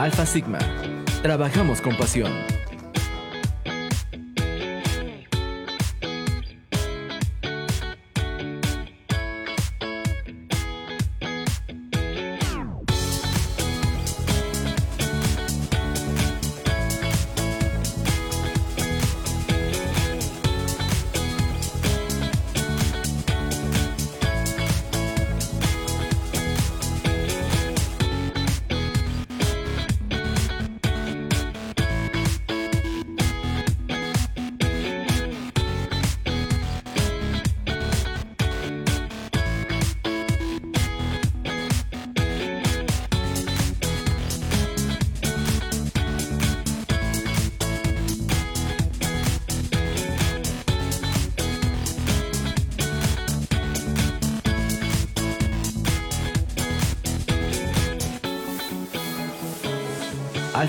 Alfa Sigma. Trabajamos con pasión.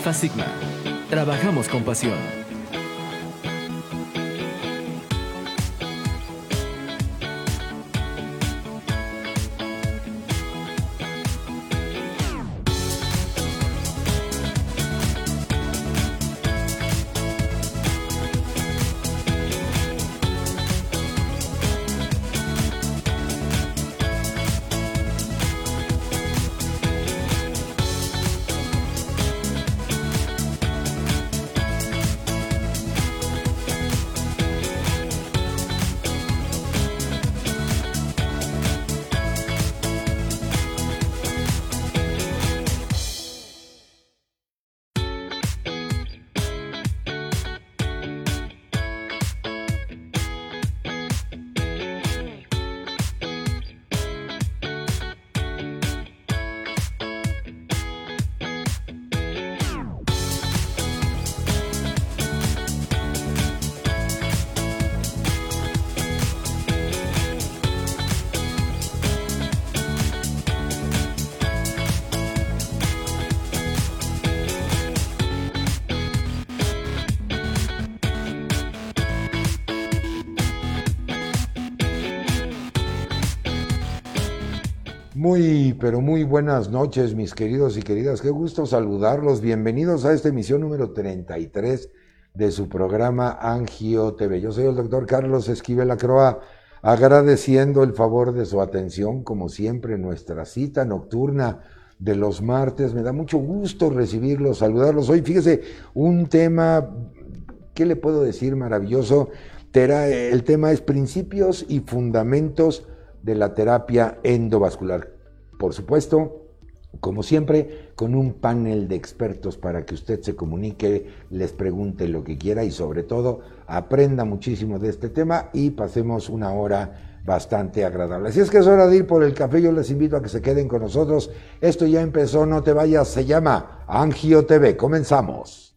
Alfa Sigma. Trabajamos con pasión. Muy, pero muy buenas noches, mis queridos y queridas. Qué gusto saludarlos. Bienvenidos a esta emisión número 33 de su programa Angio TV. Yo soy el doctor Carlos Esquivel Acroa, agradeciendo el favor de su atención, como siempre, nuestra cita nocturna de los martes. Me da mucho gusto recibirlos, saludarlos. Hoy, fíjese, un tema, ¿qué le puedo decir? Maravilloso. El tema es principios y fundamentos de la terapia endovascular. Por supuesto, como siempre, con un panel de expertos para que usted se comunique, les pregunte lo que quiera y sobre todo aprenda muchísimo de este tema y pasemos una hora bastante agradable. Así es que es hora de ir por el café, yo les invito a que se queden con nosotros. Esto ya empezó, no te vayas, se llama Angio TV. Comenzamos.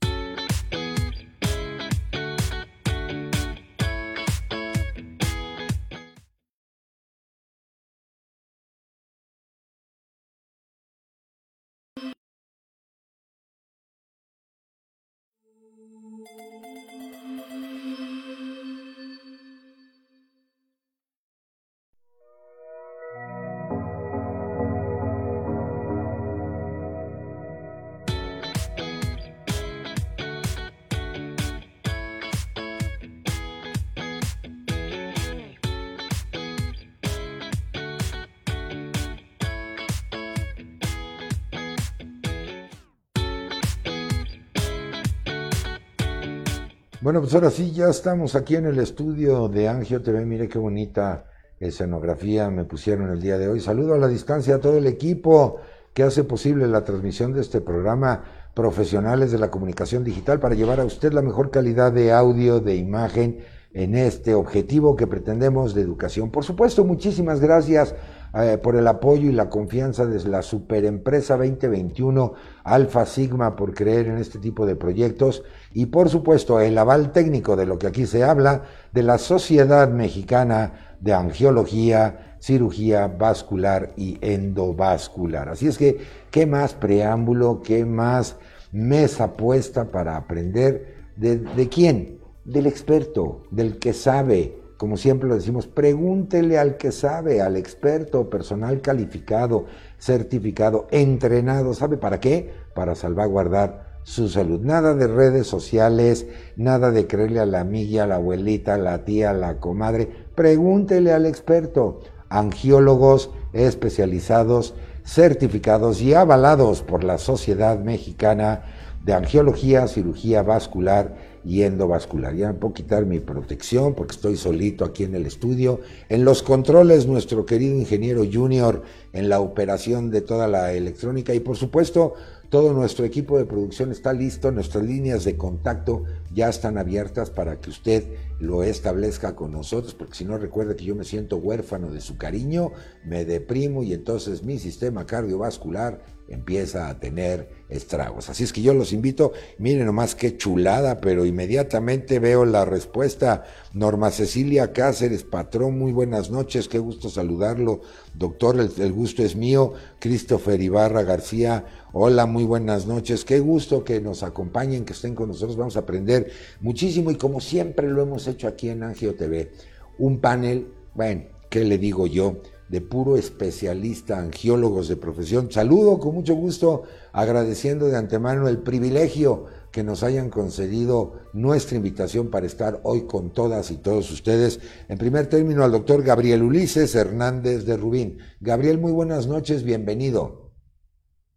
Bueno, pues ahora sí, ya estamos aquí en el estudio de Angio TV. Mire qué bonita escenografía me pusieron el día de hoy. Saludo a la distancia a todo el equipo que hace posible la transmisión de este programa profesionales de la comunicación digital para llevar a usted la mejor calidad de audio, de imagen en este objetivo que pretendemos de educación. Por supuesto, muchísimas gracias eh, por el apoyo y la confianza de la Superempresa 2021 Alfa Sigma por creer en este tipo de proyectos y por supuesto el aval técnico de lo que aquí se habla de la Sociedad Mexicana de Angiología, Cirugía Vascular y Endovascular. Así es que, ¿qué más preámbulo, qué más mesa puesta para aprender de, de quién? Del experto, del que sabe, como siempre lo decimos, pregúntele al que sabe, al experto, personal calificado, certificado, entrenado. ¿Sabe para qué? Para salvaguardar su salud. Nada de redes sociales, nada de creerle a la amiga, a la abuelita, a la tía, a la comadre. Pregúntele al experto. Angiólogos especializados, certificados y avalados por la Sociedad Mexicana de Angiología, Cirugía Vascular y endovascular. Ya me puedo quitar mi protección porque estoy solito aquí en el estudio. En los controles, nuestro querido ingeniero junior en la operación de toda la electrónica y por supuesto todo nuestro equipo de producción está listo, nuestras líneas de contacto ya están abiertas para que usted lo establezca con nosotros, porque si no recuerda que yo me siento huérfano de su cariño, me deprimo y entonces mi sistema cardiovascular empieza a tener estragos. Así es que yo los invito, miren nomás qué chulada, pero inmediatamente veo la respuesta. Norma Cecilia Cáceres, patrón, muy buenas noches, qué gusto saludarlo. Doctor, el, gusto es mío. Christopher Ibarra García, hola, muy buenas noches, qué gusto que nos acompañen, que estén con nosotros, vamos a aprender muchísimo y como siempre lo hemos hecho aquí en Angio TV, un panel, bueno, ¿qué le digo yo? De puro especialista, angiólogos de profesión. Saludo con mucho gusto, agradeciendo de antemano el privilegio que nos hayan concedido nuestra invitación para estar hoy con todas y todos ustedes. En primer término, al doctor Gabriel Ulises Hernández de Rubín. Gabriel, muy buenas noches, bienvenido.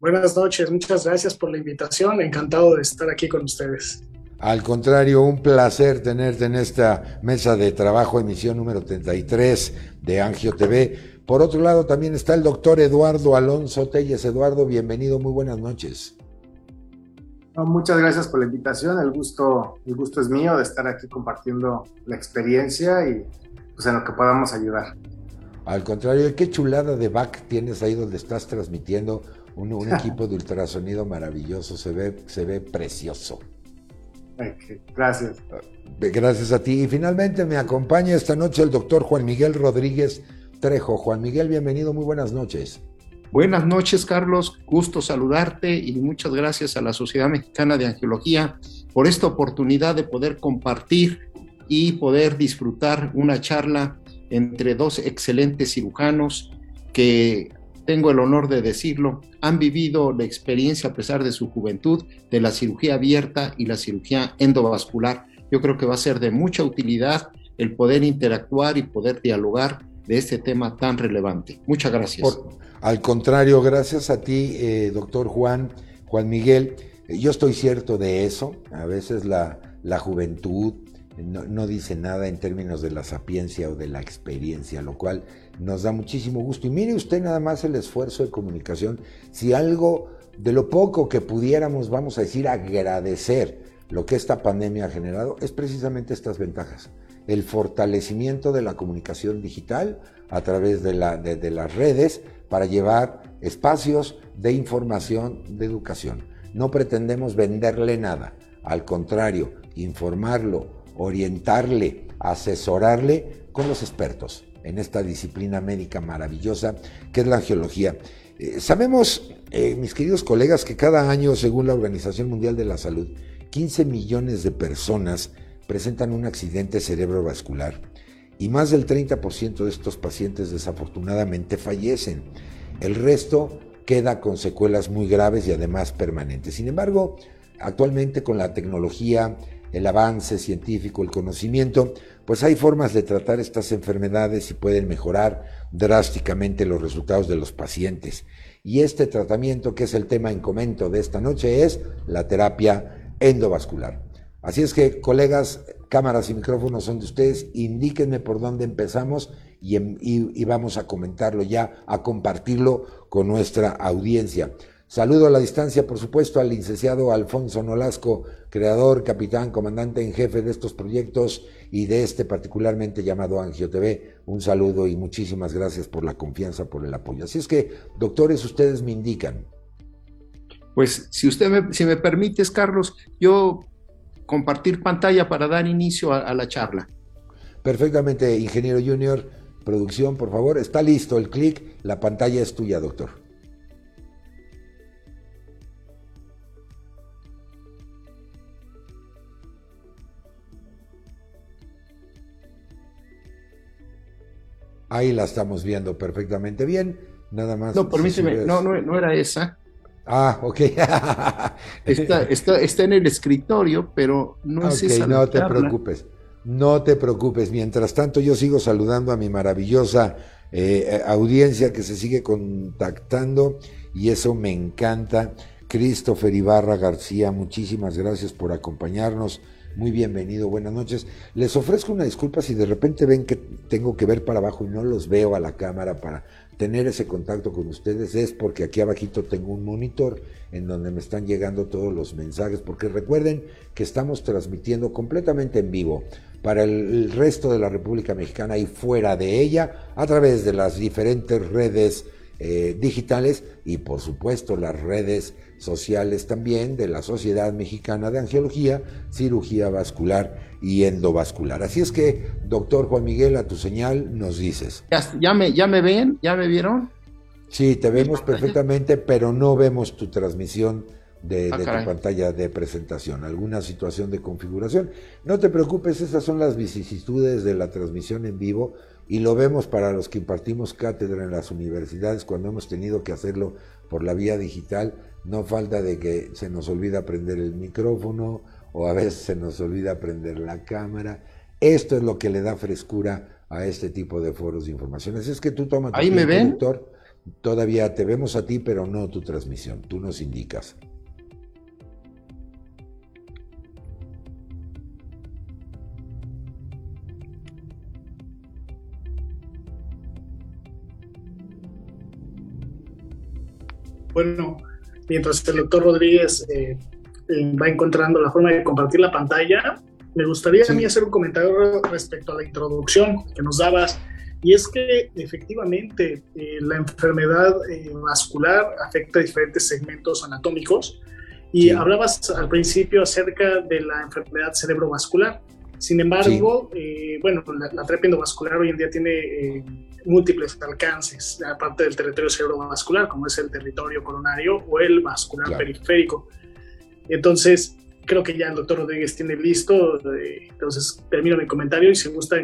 Buenas noches, muchas gracias por la invitación, encantado de estar aquí con ustedes. Al contrario, un placer tenerte en esta mesa de trabajo, emisión número 33 de Angio TV. Por otro lado, también está el doctor Eduardo Alonso Telles. Eduardo, bienvenido, muy buenas noches. muchas gracias por la invitación. El gusto, el gusto es mío de estar aquí compartiendo la experiencia y pues, en lo que podamos ayudar. Al contrario, qué chulada de back tienes ahí donde estás transmitiendo un, equipo de ultrasonido maravilloso. Se ve, se ve precioso. Gracias. Gracias a ti. Y finalmente me acompaña esta noche el doctor Juan Miguel Rodríguez Trejo. Juan Miguel, bienvenido, muy buenas noches. Buenas noches, Carlos. Gusto saludarte y muchas gracias a la Sociedad Mexicana de Angiología por esta oportunidad de poder compartir y poder disfrutar una charla entre dos excelentes cirujanos que, tengo el honor de decirlo, han vivido la experiencia a pesar de su juventud de la cirugía abierta y la cirugía endovascular. Yo creo que va a ser de mucha utilidad el poder interactuar y poder dialogar de este tema tan relevante. Muchas gracias. al contrario, gracias a ti, eh, doctor Juan, Juan Miguel. Yo estoy cierto de eso. A veces la, la juventud no, no, dice nada en términos de la sapiencia o de la experiencia, lo cual nos da muchísimo gusto. Y mire usted nada más el esfuerzo de comunicación. Si algo de lo poco que pudiéramos, vamos a decir, agradecer lo que esta pandemia ha generado, es precisamente estas ventajas el fortalecimiento de la comunicación digital a través de, la, de, las redes para llevar espacios de información, de educación. No pretendemos venderle nada, al contrario, informarlo, orientarle, asesorarle con los expertos en esta disciplina médica maravillosa que es la angiología. Eh, sabemos, eh, mis queridos colegas, que cada año, según la Organización Mundial de la Salud, 15 millones de personas presentan un accidente cerebrovascular y más del 30% de estos pacientes desafortunadamente fallecen. El resto queda con secuelas muy graves y además permanentes. Sin embargo, actualmente con la tecnología, el avance científico, el conocimiento, pues hay formas de tratar estas enfermedades y pueden mejorar drásticamente los resultados de los pacientes. Y este tratamiento, que es el tema en comento de esta noche, es la terapia endovascular. Así es que, colegas, cámaras y micrófonos son de ustedes, indíquenme por dónde empezamos em, y, vamos a comentarlo ya, a compartirlo con nuestra audiencia. Saludo a la distancia, por supuesto, al licenciado Alfonso Nolasco, creador, capitán, comandante en jefe de estos proyectos y de este particularmente llamado Angio TV. Un saludo y muchísimas gracias por la confianza, por el apoyo. Así es que, doctores, ustedes me indican. Pues si usted si me permites, Carlos, yo compartir pantalla para dar inicio a, la charla. Perfectamente, ingeniero junior, producción, por favor. Está listo el clic, la pantalla es tuya, doctor. ahí la estamos viendo perfectamente bien. Nada más. No, permíteme, no, no, no era esa. Ah, ok. está, está, está, en el escritorio, pero no es esa. No te preocupes, no te preocupes. Mientras tanto, yo sigo saludando a mi maravillosa eh, audiencia que se sigue contactando y eso me encanta. Christopher Ibarra García, muchísimas gracias por acompañarnos. Muy bienvenido, buenas noches. Les ofrezco una disculpa si de repente ven que tengo que ver para abajo y no los veo a la cámara para tener ese contacto con ustedes. Es porque aquí abajito tengo un monitor en donde me están llegando todos los mensajes, porque recuerden que estamos transmitiendo completamente en vivo para el, resto de la República Mexicana y fuera de ella a través de las diferentes redes eh, digitales y por supuesto las redes sociales también de la Sociedad Mexicana de Angiología, Cirugía Vascular y Endovascular. Así es que, doctor Juan Miguel, a tu señal nos dices. ¿Ya, me, ya me ven? ¿Ya me vieron? Sí, te vemos perfectamente, pero no vemos tu transmisión de, ah, tu pantalla de presentación, alguna situación de configuración. No te preocupes, esas son las vicisitudes de la transmisión en vivo y lo vemos para los que impartimos cátedra en las universidades cuando hemos tenido que hacerlo por la vía digital. No falta de que se nos olvida prender el micrófono o a veces se nos olvida prender la cámara. Esto es lo que le da frescura a este tipo de foros de información. Así es que tú toma tu ¿Ahí me ven? Todavía te vemos a ti, pero no tu transmisión. Tú nos indicas. bueno, mientras el doctor Rodríguez eh, eh, va encontrando la forma de compartir la pantalla, me gustaría a mí hacer un comentario respecto a la introducción que nos dabas. Y es que efectivamente eh, la enfermedad vascular afecta diferentes segmentos anatómicos. Y hablabas al principio acerca de la enfermedad cerebrovascular. Sin embargo, bueno, la, la, terapia endovascular hoy en día tiene múltiples alcances, aparte del territorio cerebrovascular, como es el territorio coronario o el vascular periférico. Entonces, creo que ya el doctor Rodríguez tiene listo, eh, entonces termino mi comentario y si gusta,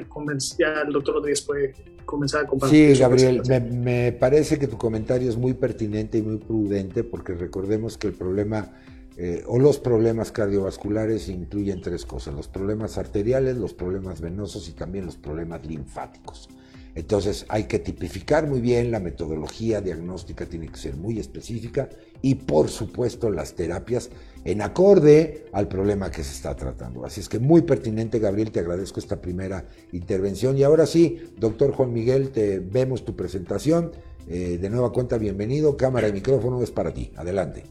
ya el doctor Rodríguez puede comenzar a compartir. Sí, Gabriel, me, parece que tu comentario es muy pertinente y muy prudente porque recordemos que el problema eh, o los problemas cardiovasculares incluyen tres cosas, los problemas arteriales, los problemas venosos y también los problemas linfáticos. Entonces hay que tipificar muy bien, la metodología diagnóstica tiene que ser muy específica y por supuesto las terapias en acorde al problema que se está tratando. Así es que muy pertinente, Gabriel, te agradezco esta primera intervención. Y ahora sí, doctor Juan Miguel, te vemos tu presentación. Eh, de nueva cuenta, bienvenido. Cámara y micrófono es para ti. Adelante.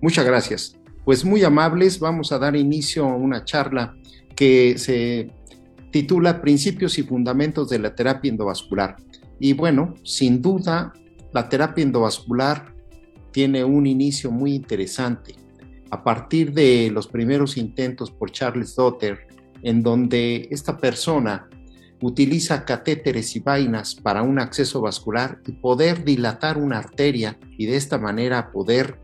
Muchas gracias. Pues muy amables, vamos a dar inicio a una charla que se titula Principios y Fundamentos de la Terapia Endovascular. Y bueno, sin duda, la terapia endovascular tiene un inicio muy interesante. A partir de los primeros intentos por Charles Dotter, en donde esta persona utiliza catéteres y vainas para un acceso vascular y poder dilatar una arteria y de esta manera poder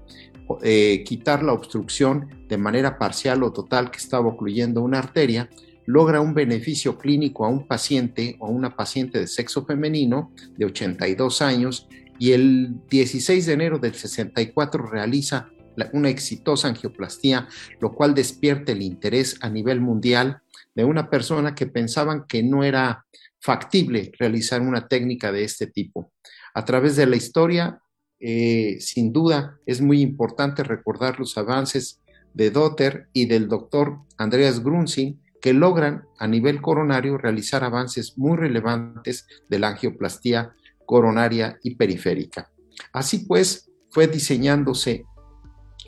eh, quitar la obstrucción de manera parcial o total que estaba ocluyendo una arteria, logra un beneficio clínico a un paciente o una paciente de sexo femenino de 82 años y el 16 de enero del 64 realiza una exitosa angioplastía, lo cual despierta el interés a nivel mundial de una persona que pensaban que no era factible realizar una técnica de este tipo. A través de la historia, eh, sin duda, es muy importante recordar los avances de Dotter y del doctor Andreas Grunzing, que logran a nivel coronario realizar avances muy relevantes de la angioplastía coronaria y periférica. Así pues, fue diseñándose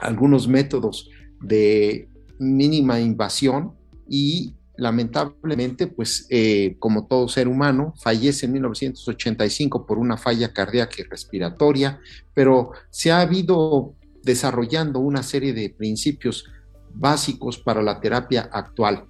algunos métodos de mínima invasión y lamentablemente, pues eh, como todo ser humano, fallece en 1985 por una falla cardíaca y respiratoria, pero se ha habido desarrollando una serie de principios básicos para la terapia actual.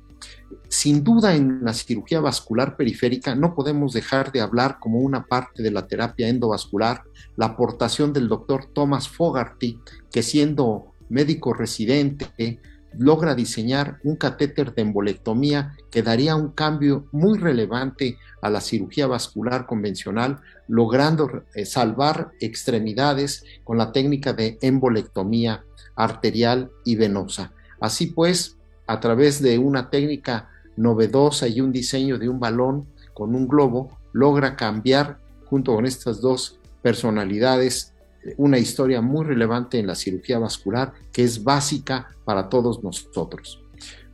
Sin duda en la cirugía vascular periférica no podemos dejar de hablar como una parte de la terapia endovascular la aportación del doctor Thomas Fogarty, que siendo médico residente logra diseñar un catéter de embolectomía que daría un cambio muy relevante a la cirugía vascular convencional, logrando eh, salvar extremidades con la técnica de embolectomía arterial y venosa. Así pues, a través de una técnica novedosa y un diseño de un balón con un globo, logra cambiar junto con estas dos personalidades una historia muy relevante en la cirugía vascular que es básica para todos nosotros.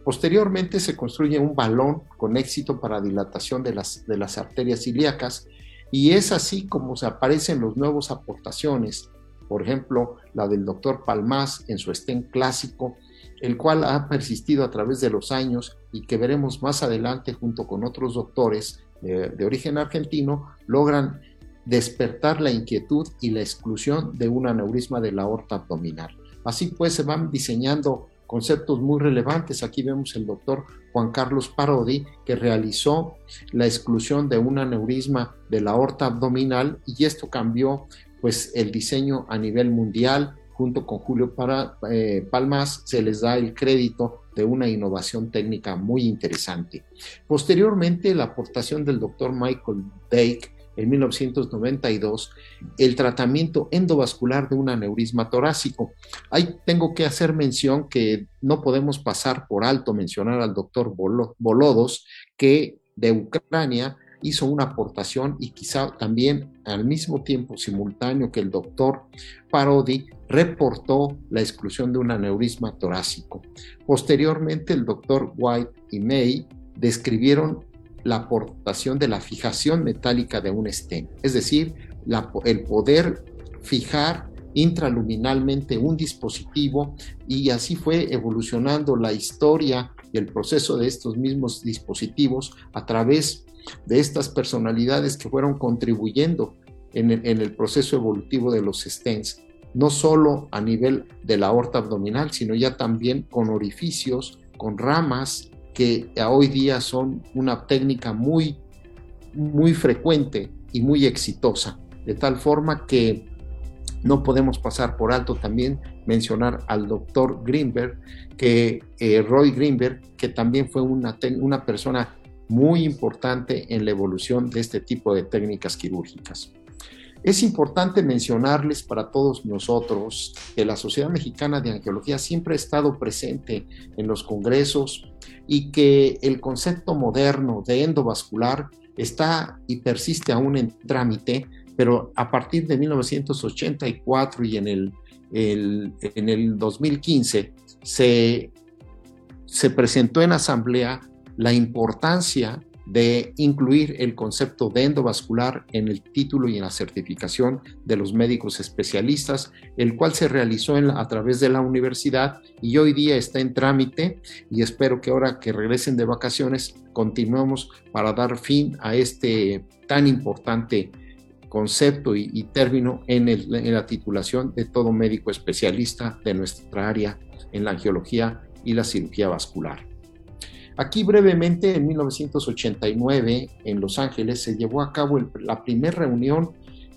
Posteriormente se construye un balón con éxito para dilatación de las, de las arterias ilíacas y es así como se aparecen los nuevos aportaciones, por ejemplo, la del doctor Palmás en su estén clásico, el cual ha persistido a través de los años y que veremos más adelante junto con otros doctores de, de origen argentino, logran despertar la inquietud y la exclusión de un aneurisma de la aorta abdominal. Así pues, se van diseñando conceptos muy relevantes. Aquí vemos el doctor Juan Carlos Parodi, que realizó la exclusión de un aneurisma de la aorta abdominal y esto cambió pues el diseño a nivel mundial. Junto con Julio eh, Palmas se les da el crédito de una innovación técnica muy interesante. Posteriormente, la aportación del doctor Michael Dake en 1992 el tratamiento endovascular de un aneurisma torácico. Ahí tengo que hacer mención que no podemos pasar por alto mencionar al doctor Bolodos, que de Ucrania hizo una aportación y quizá también al mismo tiempo simultáneo que el doctor Parodi reportó la exclusión de un aneurisma torácico. Posteriormente el doctor White y May describieron la aportación de la fijación metálica de un stent, es decir, el poder fijar intraluminalmente un dispositivo y así fue evolucionando la historia y el proceso de estos mismos dispositivos a través de estas personalidades que fueron contribuyendo en el, en el proceso evolutivo de los stents, no solo a nivel de la aorta abdominal, sino ya también con orificios, con ramas que hoy día son una técnica muy, muy frecuente y muy exitosa, de tal forma que no podemos pasar por alto también mencionar al doctor Greenberg, que eh, Roy Greenberg, que también fue una, una persona muy importante en la evolución de este tipo de técnicas quirúrgicas. Es importante mencionarles para todos nosotros que la Sociedad Mexicana de Angiología siempre ha estado presente en los congresos y que el concepto moderno de endovascular está y persiste aún en trámite, pero a partir de 1984 y en el, en el 2015 se, se presentó en asamblea la importancia de incluir el concepto de endovascular en el título y en la certificación de los médicos especialistas, el cual se realizó a través de la universidad y hoy día está en trámite y espero que ahora que regresen de vacaciones continuemos para dar fin a este tan importante concepto y, término en, en la titulación de todo médico especialista de nuestra área en la angiología y la cirugía vascular. Aquí brevemente, en 1989, en Los Ángeles, se llevó a cabo la primera reunión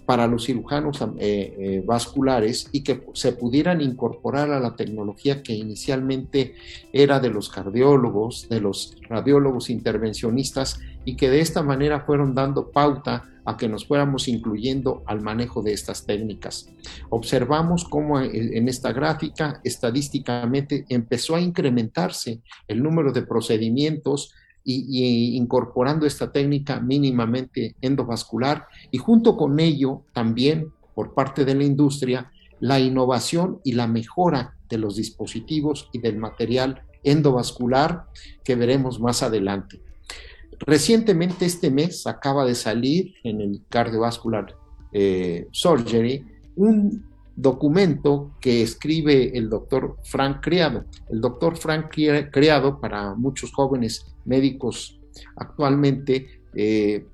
para los cirujanos eh, eh, vasculares y que se pudieran incorporar a la tecnología que inicialmente era de los cardiólogos, de los radiólogos intervencionistas y que de esta manera fueron dando pauta a que nos fuéramos incluyendo al manejo de estas técnicas. Observamos cómo eh, en esta gráfica estadísticamente empezó a incrementarse el número de procedimientos y, incorporando esta técnica mínimamente endovascular y junto con ello también por parte de la industria la innovación y la mejora de los dispositivos y del material endovascular que veremos más adelante. Recientemente este mes acaba de salir en el Cardiovascular eh, Surgery un documento que escribe el doctor Frank Criado. El doctor Frank Criado, para muchos jóvenes médicos actualmente, eh,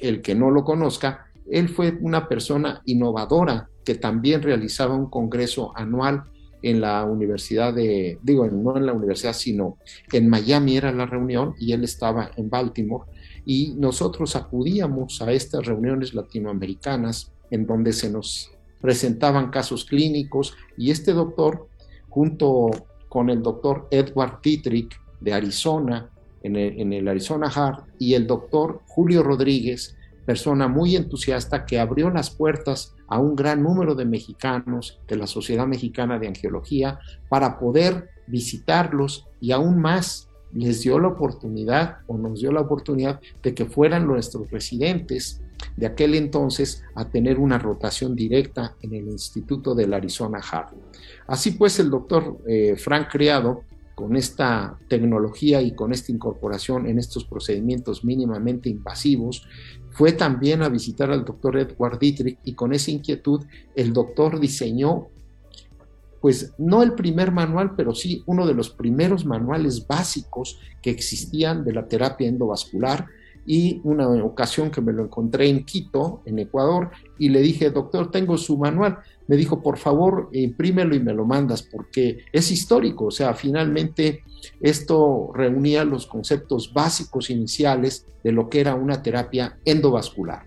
el que no lo conozca, él fue una persona innovadora que también realizaba un congreso anual en la universidad de, digo, no en la universidad, sino en Miami era la reunión y él estaba en Baltimore y nosotros acudíamos a estas reuniones latinoamericanas en donde se nos presentaban casos clínicos y este doctor junto con el doctor Edward Dietrich de Arizona, en el, en el Arizona Heart, y el doctor Julio Rodríguez, persona muy entusiasta que abrió las puertas a un gran número de mexicanos de la Sociedad Mexicana de Angiología para poder visitarlos y aún más les dio la oportunidad o nos dio la oportunidad de que fueran nuestros residentes de aquel entonces a tener una rotación directa en el Instituto del Arizona Heart. Así pues, el doctor eh, Frank Criado, con esta tecnología y con esta incorporación en estos procedimientos mínimamente invasivos, fue también a visitar al doctor Edward Dietrich y con esa inquietud el doctor diseñó pues no el primer manual, pero sí uno de los primeros manuales básicos que existían de la terapia endovascular y una ocasión que me lo encontré en Quito, en Ecuador, y le dije, doctor, tengo su manual. Me dijo, por favor, imprímelo y me lo mandas, porque es histórico, o sea, finalmente esto reunía los conceptos básicos iniciales de lo que era una terapia endovascular.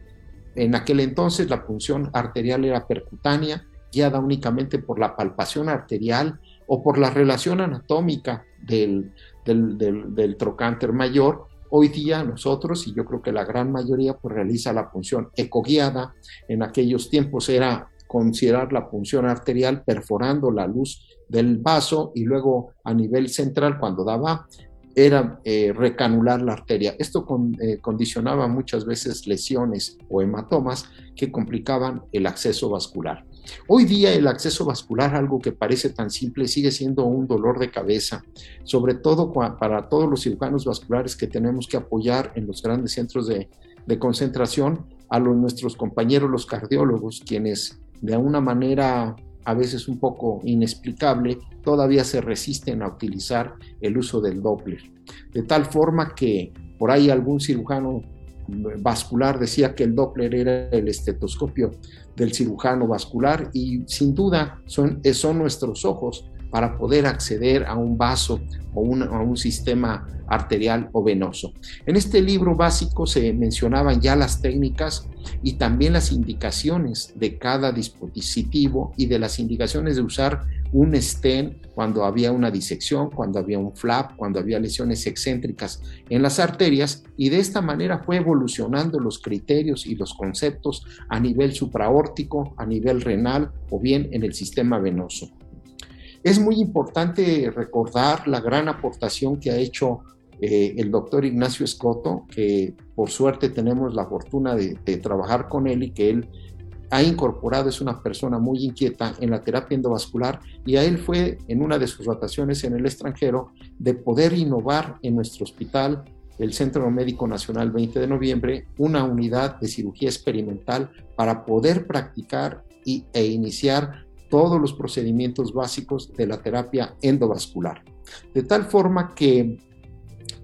En aquel entonces la punción arterial era percutánea, guiada únicamente por la palpación arterial o por la relación anatómica del, del, trocánter mayor, hoy día nosotros, y yo creo que la gran mayoría, pues realiza la punción ecoguiada. En aquellos tiempos era considerar la punción arterial perforando la luz del vaso y luego a nivel central cuando daba era eh, recanular la arteria. Esto eh, condicionaba muchas veces lesiones o hematomas que complicaban el acceso vascular. Hoy día el acceso vascular, algo que parece tan simple, sigue siendo un dolor de cabeza, sobre todo para todos los cirujanos vasculares que tenemos que apoyar en los grandes centros de, concentración, a nuestros compañeros los cardiólogos, quienes de una manera a veces un poco inexplicable, todavía se resisten a utilizar el uso del Doppler. De tal forma que por ahí algún cirujano vascular decía que el Doppler era el estetoscopio del cirujano vascular y sin duda son, son nuestros ojos para poder acceder a un vaso o a un sistema arterial o venoso. En este libro básico se mencionaban ya las técnicas y también las indicaciones de cada dispositivo y de las indicaciones de usar un stent cuando había una disección, cuando había un flap, cuando había lesiones excéntricas en las arterias y de esta manera fue evolucionando los criterios y los conceptos a nivel supraórtico, a nivel renal o bien en el sistema venoso. Es muy importante recordar la gran aportación que ha hecho eh, el doctor Ignacio Escoto, que por suerte tenemos la fortuna de, trabajar con él y que él ha incorporado, es una persona muy inquieta en la terapia endovascular y a él fue en una de sus rotaciones en el extranjero de poder innovar en nuestro hospital, el Centro Médico Nacional 20 de noviembre, una unidad de cirugía experimental para poder practicar y, e iniciar todos los procedimientos básicos de la terapia endovascular. De tal forma que,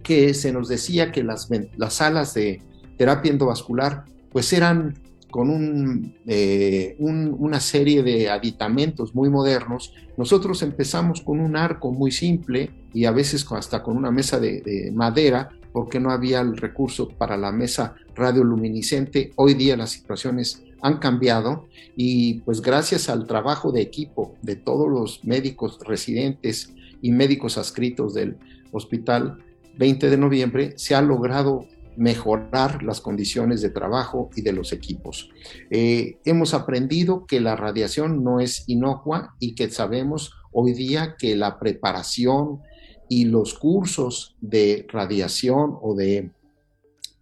que se nos decía que las, las salas de terapia endovascular pues eran con eh, un, una serie de aditamentos muy modernos, nosotros empezamos con un arco muy simple y a veces hasta con una mesa de, madera, porque no había el recurso para la mesa radioluminiscente. Hoy día las situaciones han cambiado y pues gracias al trabajo de equipo de todos los médicos residentes y médicos adscritos del hospital 20 de noviembre se ha logrado mejorar las condiciones de trabajo y de los equipos. Eh, hemos aprendido que la radiación no es inocua y que sabemos hoy día que la preparación y los cursos de radiación o de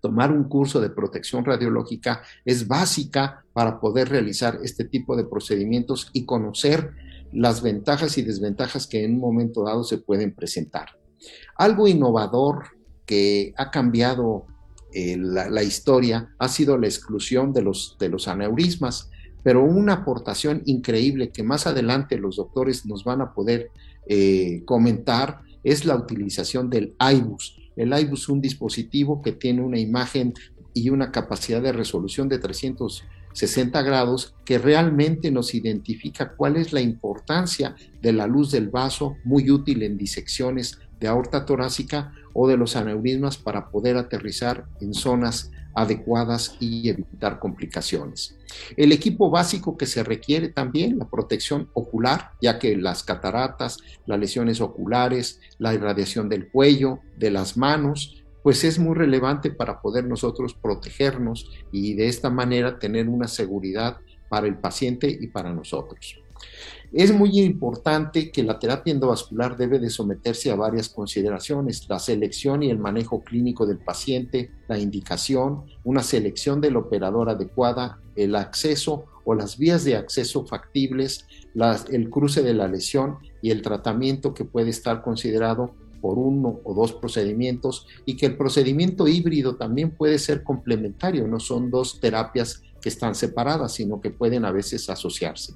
tomar un curso de protección radiológica es básica para poder realizar este tipo de procedimientos y conocer las ventajas y desventajas que en un momento dado se pueden presentar. Algo innovador que ha cambiado eh, la, historia ha sido la exclusión de los, aneurismas, pero una aportación increíble que más adelante los doctores nos van a poder eh, comentar es la utilización del IBUS. El IBUS es un dispositivo que tiene una imagen y una capacidad de resolución de 360 grados que realmente nos identifica cuál es la importancia de la luz del vaso, muy útil en disecciones de aorta torácica o de los aneurismas para poder aterrizar en zonas adecuadas y evitar complicaciones. El equipo básico que se requiere también, la protección ocular, ya que las cataratas, las lesiones oculares, la irradiación del cuello, de las manos, pues es muy relevante para poder nosotros protegernos y de esta manera tener una seguridad para el paciente y para nosotros. Es muy importante que la terapia endovascular debe de someterse a varias consideraciones, la selección y el manejo clínico del paciente, la indicación, una selección del operador adecuada, el acceso o las vías de acceso factibles, el cruce de la lesión y el tratamiento que puede estar considerado por uno o dos procedimientos y que el procedimiento híbrido también puede ser complementario, no son dos terapias que están separadas, sino que pueden a veces asociarse.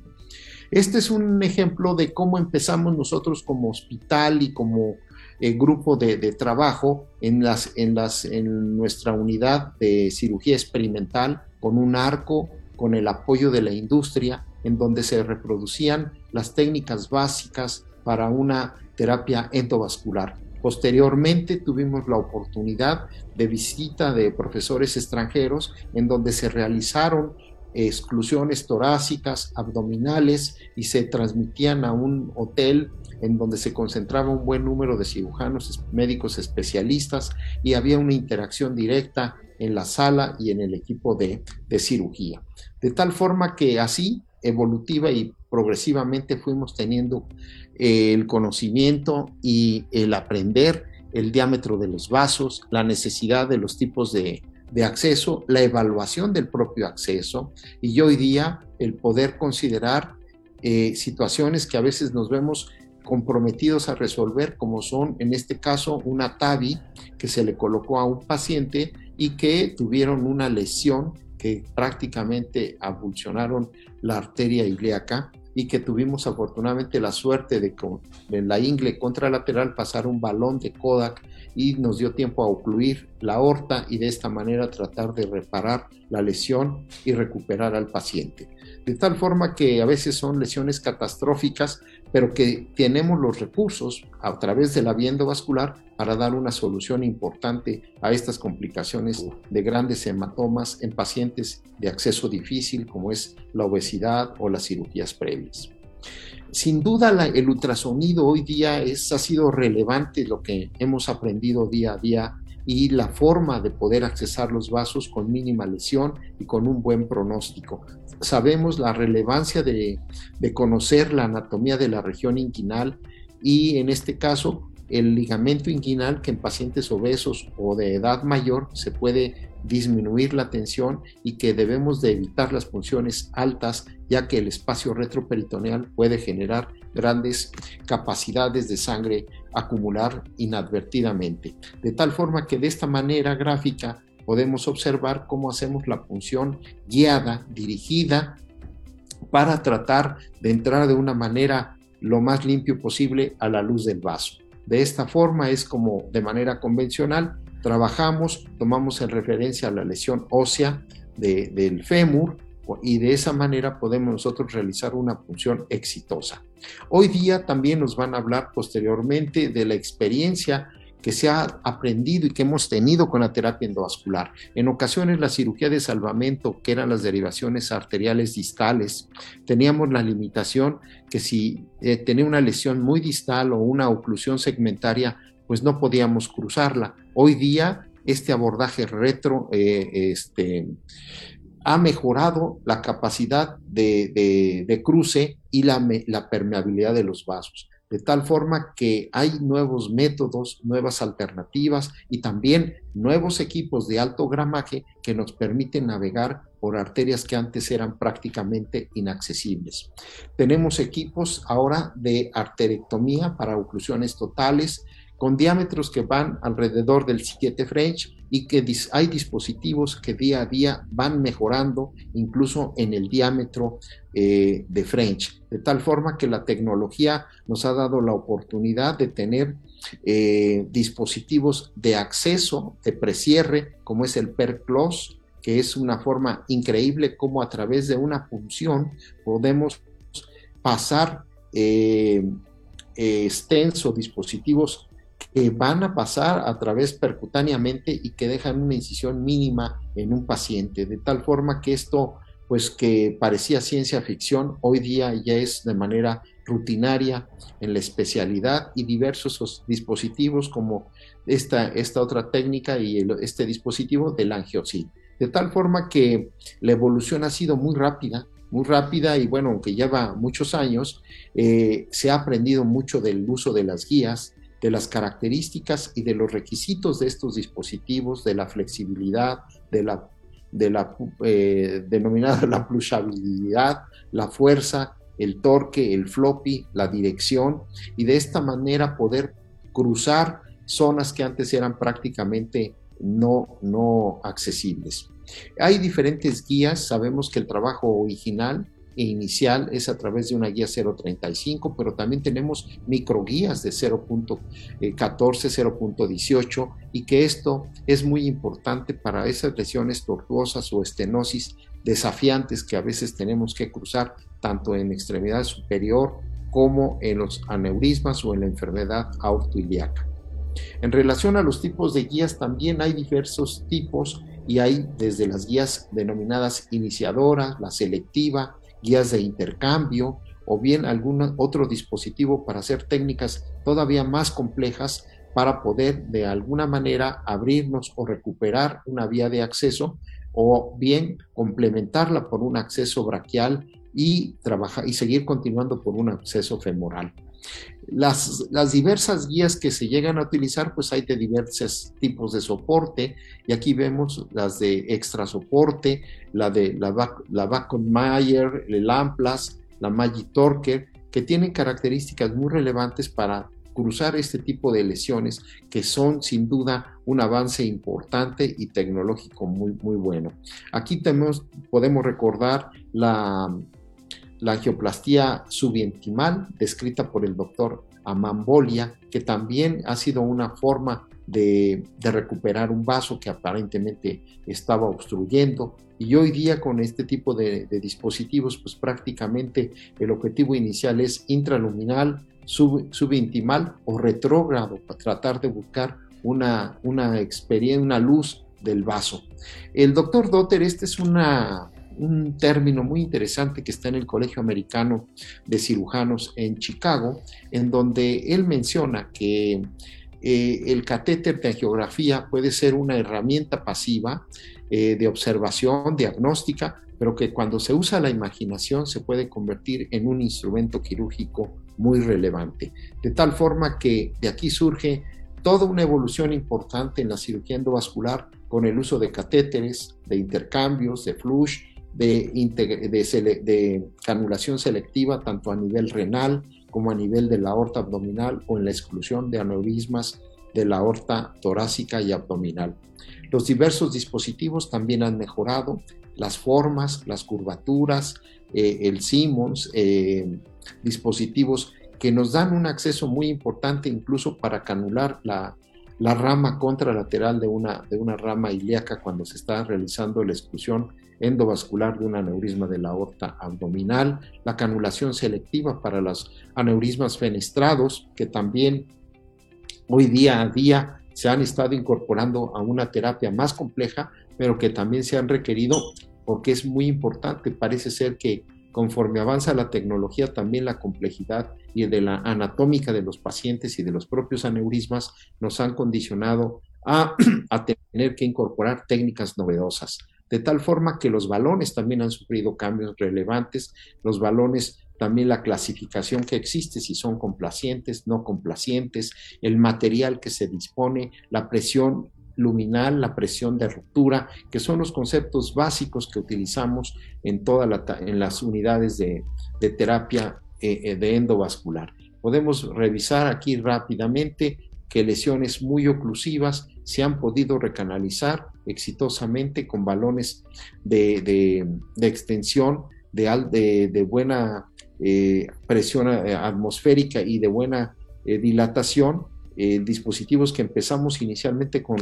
Este es un ejemplo de cómo empezamos nosotros como hospital y como eh, grupo de, trabajo en, en nuestra unidad de cirugía experimental con un arco, con el apoyo de la industria, en donde se reproducían las técnicas básicas para una terapia endovascular. Posteriormente tuvimos la oportunidad de visita de profesores extranjeros en donde se realizaron exclusiones torácicas, abdominales y se transmitían a un hotel en donde se concentraba un buen número de cirujanos médicos especialistas y había una interacción directa en la sala y en el equipo de, de cirugía. De tal forma que así, evolutiva y progresivamente fuimos teniendo eh, el conocimiento y el aprender el diámetro de los vasos, la necesidad de los tipos de, acceso, la evaluación del propio acceso y hoy día el poder considerar eh, situaciones que a veces nos vemos comprometidos a resolver, como son en este caso una TAVI que se le colocó a un paciente y que tuvieron una lesión que prácticamente abulsionaron la arteria ilíaca y que tuvimos afortunadamente la suerte de con la ingle contralateral pasar un balón de Kodak y nos dio tiempo a ocluir la aorta y de esta manera tratar de reparar la lesión y recuperar al paciente. De tal forma que a veces son lesiones catastróficas, pero que tenemos los recursos a través de la vía endovascular para dar una solución importante a estas complicaciones de grandes hematomas en pacientes de acceso difícil como es la obesidad o las cirugías previas. Sin duda el ultrasonido hoy día es, ha sido relevante lo que hemos aprendido día a día y la forma de poder accesar los vasos con mínima lesión y con un buen pronóstico. Sabemos la relevancia de, conocer la anatomía de la región inguinal y en este caso el ligamento inguinal que en pacientes obesos o de edad mayor se puede disminuir la tensión y que debemos de evitar las funciones altas ya que el espacio retroperitoneal puede generar grandes capacidades de sangre acumular inadvertidamente. De tal forma que de esta manera gráfica podemos observar cómo hacemos la función guiada, dirigida, para tratar de entrar de una manera lo más limpio posible a la luz del vaso. De esta forma es como de manera convencional trabajamos, tomamos en referencia la lesión ósea del fémur y de esa manera podemos nosotros realizar una función exitosa. Hoy día también nos van a hablar posteriormente de la experiencia que se ha aprendido y que hemos tenido con la terapia endovascular. En ocasiones la cirugía de salvamento, que eran las derivaciones arteriales distales, teníamos la limitación que si eh, tenía una lesión muy distal o una oclusión segmentaria, pues no podíamos cruzarla. Hoy día este abordaje retro eh, este, ha mejorado la capacidad de, cruce y la permeabilidad de los vasos de tal forma que hay nuevos métodos, nuevas alternativas y también nuevos equipos de alto gramaje que nos permiten navegar por arterias que antes eran prácticamente inaccesibles. Tenemos equipos ahora de arterectomía para oclusiones totales, con diámetros que van alrededor del 7 French y que hay dispositivos que día a día van mejorando incluso en el diámetro eh, de French, de tal forma que la tecnología nos ha dado la oportunidad de tener eh, dispositivos de acceso, de precierre, como es el PERCLOS, que es una forma increíble como a través de una función podemos pasar eh, stents o dispositivos que van a pasar a través percutáneamente y que dejan una incisión mínima en un paciente, de tal forma que esto, pues que parecía ciencia ficción, hoy día ya es de manera rutinaria en la especialidad y diversos dispositivos como esta, esta otra técnica y este dispositivo del angiocid. De tal forma que la evolución ha sido muy rápida, muy rápida y bueno, aunque lleva muchos años, eh, se ha aprendido mucho del uso de las guías, de las características y de los requisitos de estos dispositivos, de la flexibilidad, de la, eh, denominada la plusabilidad, la fuerza, el torque, el floppy, la dirección y de esta manera poder cruzar zonas que antes eran prácticamente no, no accesibles. Hay diferentes guías, sabemos que el trabajo original inicial es a través de una guía 0.35, pero también tenemos microguías de 0.14, 0.18 y que esto es muy importante para esas lesiones tortuosas o estenosis desafiantes que a veces tenemos que cruzar tanto en extremidad superior como en los aneurismas o en la enfermedad aortoiliaca. En relación a los tipos de guías, también hay diversos tipos y hay desde las guías denominadas iniciadoras, la selectiva, guías de intercambio o bien algún otro dispositivo para hacer técnicas todavía más complejas para poder de alguna manera abrirnos o recuperar una vía de acceso o bien complementarla por un acceso braquial y, trabajar, y seguir continuando por un acceso femoral. Las, las, diversas guías que se llegan a utilizar, pues hay de diversos tipos de soporte, y aquí vemos las de extra soporte, la de la, la Bacon Mayer, el Amplas, la Magic Torque, que tienen características muy relevantes para cruzar este tipo de lesiones que son sin duda un avance importante y tecnológico muy, muy bueno. Aquí tenemos, podemos recordar la la angioplastía subientimal, descrita por el doctor Amambolia, que también ha sido una forma de, recuperar un vaso que aparentemente estaba obstruyendo. Y hoy día con este tipo de, dispositivos, pues prácticamente el objetivo inicial es intraluminal, subintimal o retrógrado, para tratar de buscar una, una experiencia, una luz del vaso. El doctor Dotter, esta es una un término muy interesante que está en el Colegio Americano de Cirujanos en Chicago, en donde él menciona que eh, el catéter de angiografía puede ser una herramienta pasiva eh, de observación, diagnóstica, pero que cuando se usa la imaginación se puede convertir en un instrumento quirúrgico muy relevante. De tal forma que de aquí surge toda una evolución importante en la cirugía endovascular con el uso de catéteres, de intercambios, de flush de, de, canulación selectiva tanto a nivel renal como a nivel de la aorta abdominal o en la exclusión de aneurismas de la aorta torácica y abdominal. Los diversos dispositivos también han mejorado las formas, las curvaturas, eh, el Siemens, eh, dispositivos que nos dan un acceso muy importante incluso para canular la, la rama contralateral de una, de una rama ilíaca cuando se está realizando la exclusión endovascular de un aneurisma de la aorta abdominal, la canulación selectiva para los aneurismas fenestrados, que también hoy día a día se han estado incorporando a una terapia más compleja, pero que también se han requerido porque es muy importante. Parece ser que conforme avanza la tecnología, también la complejidad y de la anatómica de los pacientes y de los propios aneurismas nos han condicionado a, a tener que incorporar técnicas novedosas de tal forma que los balones también han sufrido cambios relevantes, los balones también la clasificación que existe, si son complacientes, no complacientes, el material que se dispone, la presión luminal, la presión de ruptura, que son los conceptos básicos que utilizamos en todas las unidades de, terapia eh, eh, de endovascular. Podemos revisar aquí rápidamente que lesiones muy oclusivas se han podido recanalizar exitosamente con balones de, extensión de, de, buena eh, presión eh, atmosférica y de buena eh, dilatación, dispositivos que empezamos inicialmente con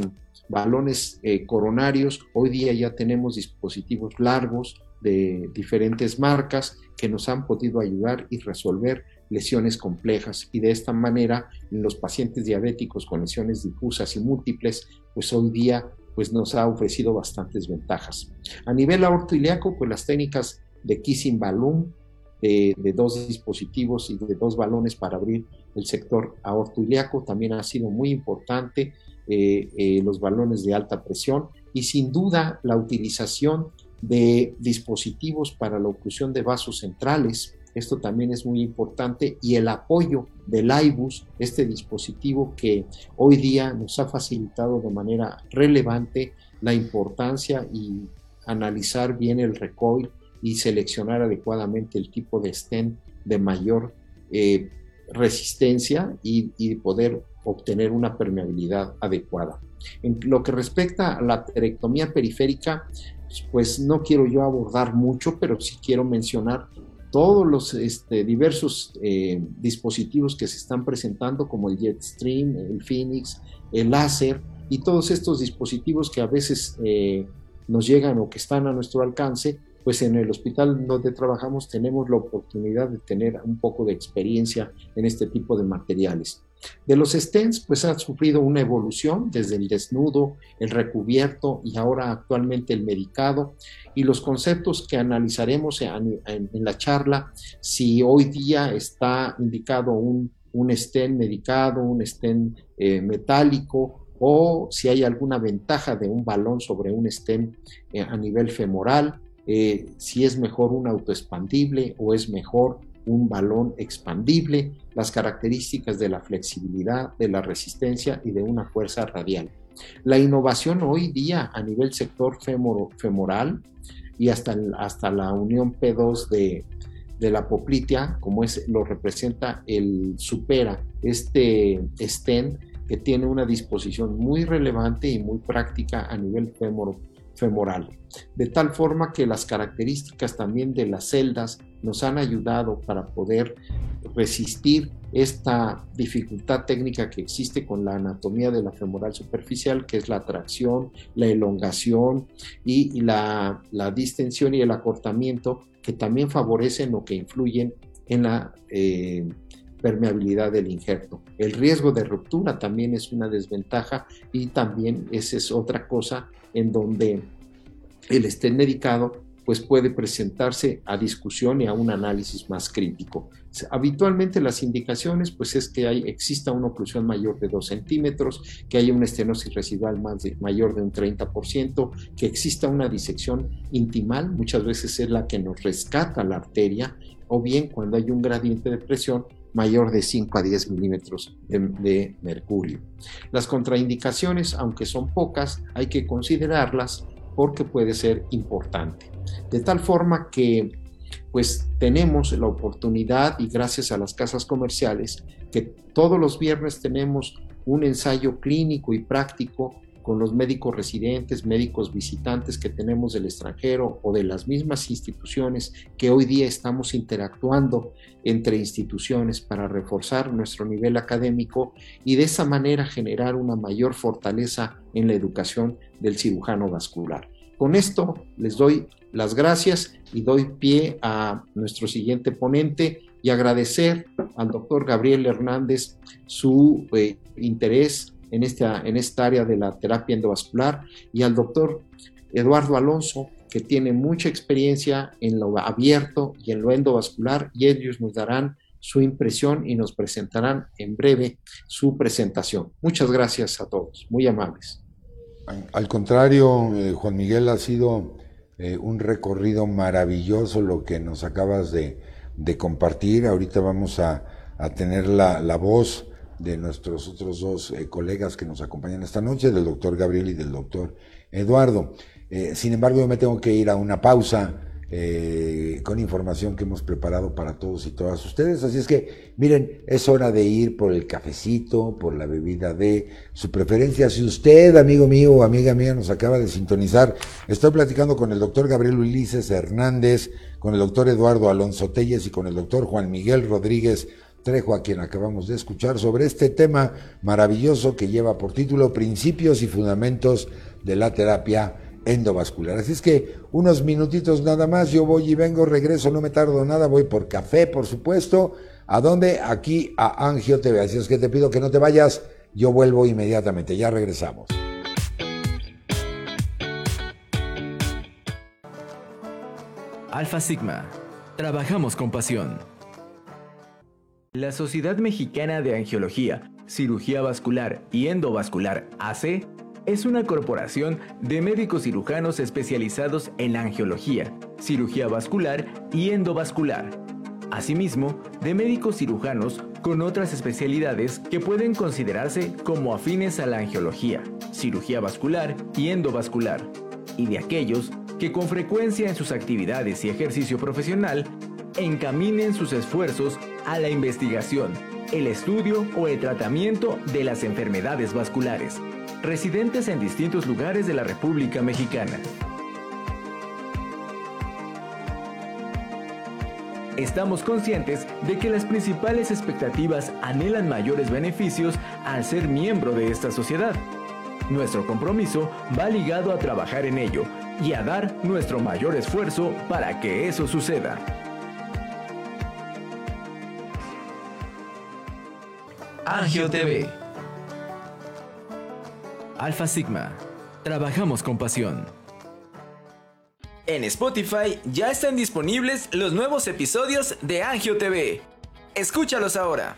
balones coronarios, hoy día ya tenemos dispositivos largos de diferentes marcas que nos han podido ayudar y resolver lesiones complejas y de esta manera los pacientes diabéticos con lesiones difusas y múltiples, pues hoy día pues nos ha ofrecido bastantes ventajas. A nivel aortoiliaco, pues las técnicas de kissing balloon, de, dos dispositivos y de dos balones para abrir el sector aortoiliaco también ha sido muy importante, eh, eh, los balones de alta presión y sin duda la utilización de dispositivos para la oclusión de vasos centrales, esto también es muy importante y el apoyo del IBUS, este dispositivo que hoy día nos ha facilitado de manera relevante la importancia y analizar bien el recoil y seleccionar adecuadamente el tipo de stent de mayor eh, resistencia y, poder obtener una permeabilidad adecuada. En lo que respecta a la aterectomía periférica, pues no quiero yo abordar mucho, pero sí quiero mencionar todos los este, diversos eh, dispositivos que se están presentando, como el Jetstream, el Phoenix, el láser y todos estos dispositivos que a veces eh, nos llegan o que están a nuestro alcance, pues en el hospital donde trabajamos tenemos la oportunidad de tener un poco de experiencia en este tipo de materiales. De los stents, pues ha sufrido una evolución desde el desnudo, el recubierto y ahora actualmente el medicado. Y los conceptos que analizaremos en, la charla, si hoy día está indicado un, un stent medicado, un stent eh, metálico, o si hay alguna ventaja de un balón sobre un stent eh, a nivel femoral, eh, si es mejor un autoexpandible o es mejor un balón expandible, las características de la flexibilidad, de la resistencia y de una fuerza radial. La innovación hoy día a nivel sector femoral y hasta, hasta la unión P2 de, de la poplitea, como es, lo representa el Supera, este stent que tiene una disposición muy relevante y muy práctica a nivel femoral. De tal forma que las características también de las celdas nos han ayudado para poder resistir esta dificultad técnica que existe con la anatomía de la femoral superficial, que es la tracción, la elongación y, la, distensión y el acortamiento, que también favorecen o que influyen en la eh, permeabilidad del injerto. El riesgo de ruptura también es una desventaja y también esa es otra cosa en donde el estén medicado pues puede presentarse a discusión y a un análisis más crítico. Habitualmente las indicaciones pues es que hay, exista una oclusión mayor de 2 centímetros, que haya una estenosis residual más mayor de un 30%, que exista una disección intimal, muchas veces es la que nos rescata la arteria, o bien cuando hay un gradiente de presión mayor de 5 a 10 milímetros de, de mercurio. Las contraindicaciones, aunque son pocas, hay que considerarlas porque puede ser importante. De tal forma que pues tenemos la oportunidad y gracias a las casas comerciales que todos los viernes tenemos un ensayo clínico y práctico con los médicos residentes, médicos visitantes que tenemos del extranjero o de las mismas instituciones que hoy día estamos interactuando entre instituciones para reforzar nuestro nivel académico y de esa manera generar una mayor fortaleza en la educación del cirujano vascular. Con esto les doy las gracias y doy pie a nuestro siguiente ponente y agradecer al doctor Gabriel Hernández su eh, interés en esta, en esta área de la terapia endovascular y al doctor Eduardo Alonso, que tiene mucha experiencia en lo abierto y en lo endovascular, y ellos nos darán su impresión y nos presentarán en breve su presentación. Muchas gracias a todos, muy amables. Al contrario, eh, Juan Miguel, ha sido eh, un recorrido maravilloso lo que nos acabas de, compartir. Ahorita vamos a, tener la, voz de nuestros otros dos eh, colegas que nos acompañan esta noche, del doctor Gabriel y del doctor Eduardo. sin embargo, yo me tengo que ir a una pausa eh, con información que hemos preparado para todos y todas ustedes. Así es que, miren, es hora de ir por el cafecito, por la bebida de su preferencia. Si usted, amigo mío o amiga mía, nos acaba de sintonizar, estoy platicando con el doctor Gabriel Ulises Hernández, con el doctor Eduardo Alonso Telles y con el doctor Juan Miguel Rodríguez Trejo, a quien acabamos de escuchar, sobre este tema maravilloso que lleva por título Principios y Fundamentos de la Terapia endovascular. Así es que unos minutitos nada más, yo voy y vengo, regreso, no me tardo nada, voy por café, por supuesto, ¿A dónde? Aquí a Angio TV. Así es que te pido que no te vayas. Yo vuelvo inmediatamente. Ya regresamos. Alfa Sigma. Trabajamos con pasión. La Sociedad Mexicana de Angiología, Cirugía Vascular y Endovascular AC es una corporación de médicos cirujanos especializados en angiología, cirugía vascular y endovascular. Asimismo, de médicos cirujanos con otras especialidades que pueden considerarse como afines a la angiología, cirugía vascular y endovascular, y de aquellos que con frecuencia en sus actividades y ejercicio profesional encaminen sus esfuerzos a la investigación, el estudio o el tratamiento de las enfermedades vasculares, residentes en distintos lugares de la República Mexicana. Estamos conscientes de que las principales expectativas anhelan mayores beneficios al ser miembro de esta sociedad. Nuestro compromiso va ligado a trabajar en ello y a dar nuestro mayor esfuerzo para que eso suceda. Angio TV. Alfa Sigma. Trabajamos con pasión. En Spotify ya están disponibles los nuevos episodios de Angio TV. Escúchalos ahora.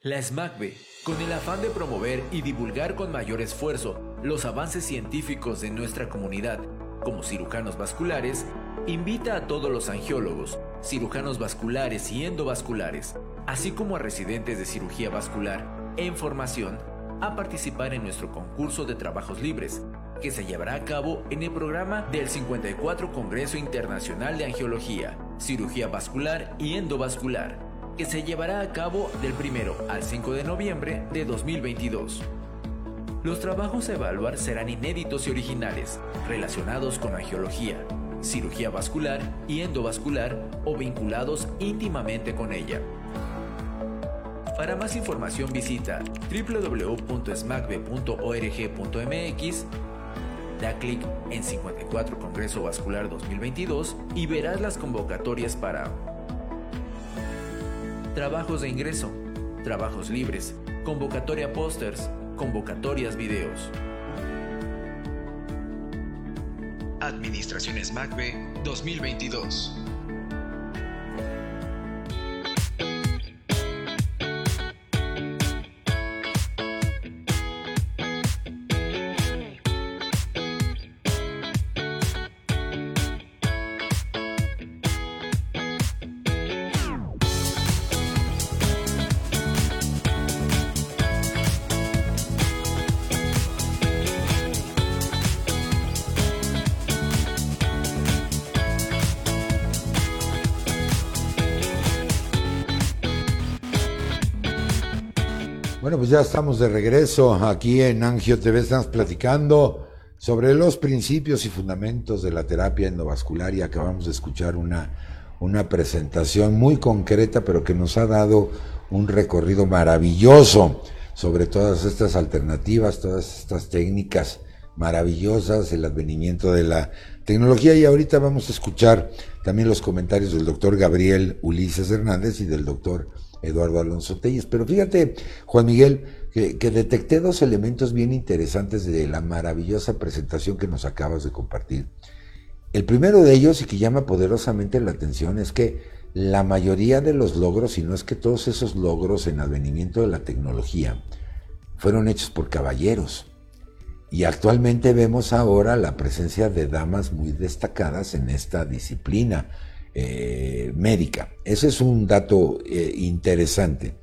La SMACB, con el afán de promover y divulgar con mayor esfuerzo los avances científicos de nuestra comunidad, como cirujanos vasculares, invita a todos los angiólogos, cirujanos vasculares y endovasculares, así como a residentes de cirugía vascular en formación, a participar en nuestro concurso de trabajos libres, que se llevará a cabo en el programa del 54 Congreso Internacional de Angiología, Cirugía Vascular y Endovascular, que se llevará a cabo del 1 al 5 de noviembre de 2022. Los trabajos a evaluar serán inéditos y originales, relacionados con angiología, cirugía vascular y endovascular o vinculados íntimamente con ella. Para más información visita www.smacbe.org.mx, da clic en 54 Congreso Vascular 2022 y verás las convocatorias para trabajos de ingreso, trabajos libres, convocatoria pósters, convocatorias videos. Administraciones MACBE 2022. Pues ya estamos de regreso aquí en Angio TV. Estamos platicando sobre los principios y fundamentos de la terapia endovascular y acabamos de escuchar una, una presentación muy concreta, pero que nos ha dado un recorrido maravilloso sobre todas estas alternativas, todas estas técnicas maravillosas, el advenimiento de la tecnología. Y ahorita vamos a escuchar también los comentarios del doctor Gabriel Ulises Hernández y del doctor Eduardo Alonso Telles. Pero fíjate, Juan Miguel, que, detecté dos elementos bien interesantes de la maravillosa presentación que nos acabas de compartir. El primero de ellos, y que llama poderosamente la atención, es que la mayoría de los logros, y no es que todos esos logros en advenimiento de la tecnología, fueron hechos por caballeros. Y actualmente vemos ahora la presencia de damas muy destacadas en esta disciplina eh, médica. Ese es un dato eh, interesante.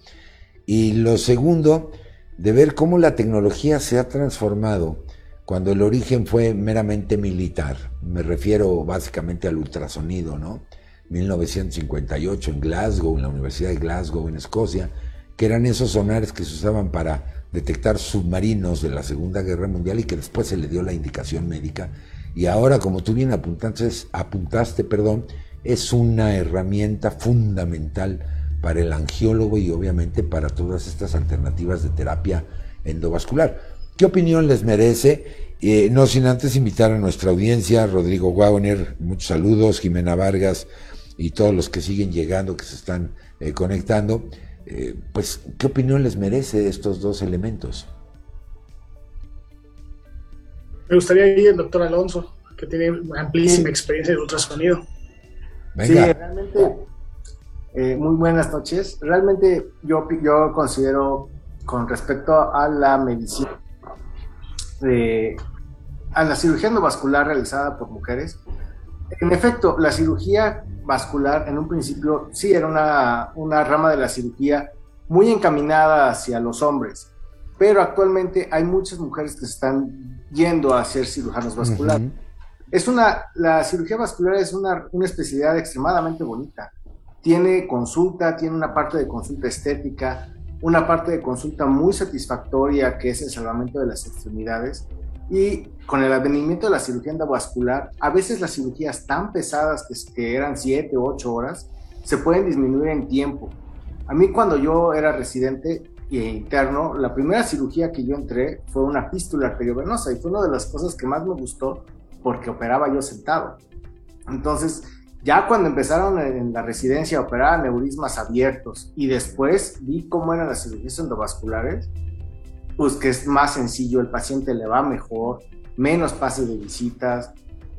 Y lo segundo, de ver cómo la tecnología se ha transformado cuando el origen fue meramente militar. Me refiero básicamente al ultrasonido, ¿no? 1958 en Glasgow, en la Universidad de Glasgow, en Escocia, que eran esos sonares que se usaban para detectar submarinos de la Segunda Guerra Mundial y que después se le dio la indicación médica. Y ahora, como tú bien apuntaste, apuntaste perdón, es una herramienta fundamental para el angiólogo y obviamente para todas estas alternativas de terapia endovascular. ¿Qué opinión les merece? Eh, no sin antes invitar a nuestra audiencia, Rodrigo Wagner, muchos saludos, Jimena Vargas, y todos los que siguen llegando, que se están eh, conectando, eh, pues, ¿qué opinión les merece estos dos elementos? Me gustaría ir el doctor Alonso, que tiene amplísima experiencia de ultrasonido. Sí, realmente, eh, muy buenas noches. Realmente yo, yo considero, con respecto a la medicina, a la cirugía endovascular realizada por mujeres, en efecto, la cirugía vascular en un principio sí era una, una rama de la cirugía muy encaminada hacia los hombres, pero actualmente hay muchas mujeres que se están yendo a ser cirujanos vasculares. Es una, la cirugía vascular es una, una especialidad extremadamente bonita. Tiene consulta, tiene una parte de consulta estética, una parte de consulta muy satisfactoria que es el salvamento de las extremidades. Y con el advenimiento de la cirugía endovascular, a veces las cirugías tan pesadas que, eran 7 o 8 horas se pueden disminuir en tiempo. A mí cuando yo era residente e interno, la primera cirugía que yo entré fue una fístula arteriovenosa y fue una de las cosas que más me gustó porque operaba yo sentado. Entonces, ya cuando empezaron en la residencia a operar neurismas abiertos y después vi cómo eran las cirugías endovasculares, pues que es más sencillo, el paciente le va mejor, menos pases de visitas,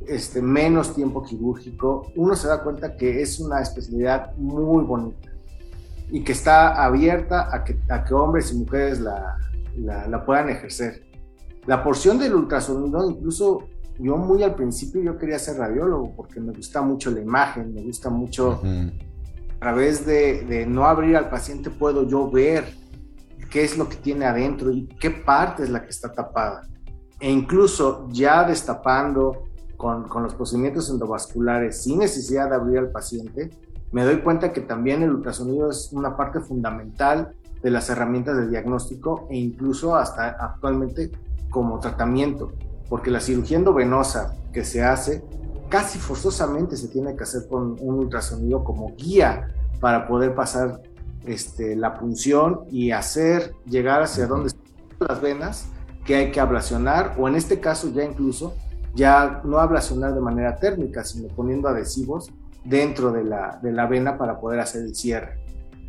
este, menos tiempo quirúrgico, uno se da cuenta que es una especialidad muy bonita y que está abierta a que, a que hombres y mujeres la, la, puedan ejercer. La porción del ultrasonido, incluso yo muy al principio yo quería ser radiólogo porque me gusta mucho la imagen, me gusta mucho a través de, de, no abrir al paciente puedo yo ver qué es lo que tiene adentro y qué parte es la que está tapada. E incluso ya destapando con, con los procedimientos endovasculares sin necesidad de abrir al paciente, me doy cuenta que también el ultrasonido es una parte fundamental de las herramientas de diagnóstico e incluso hasta actualmente como tratamiento, porque la cirugía endovenosa que se hace casi forzosamente se tiene que hacer con un ultrasonido como guía para poder pasar este, la punción y hacer llegar hacia donde están las venas que hay que ablacionar o en este caso ya incluso ya no ablacionar de manera térmica, sino poniendo adhesivos dentro de la, de la vena para poder hacer el cierre.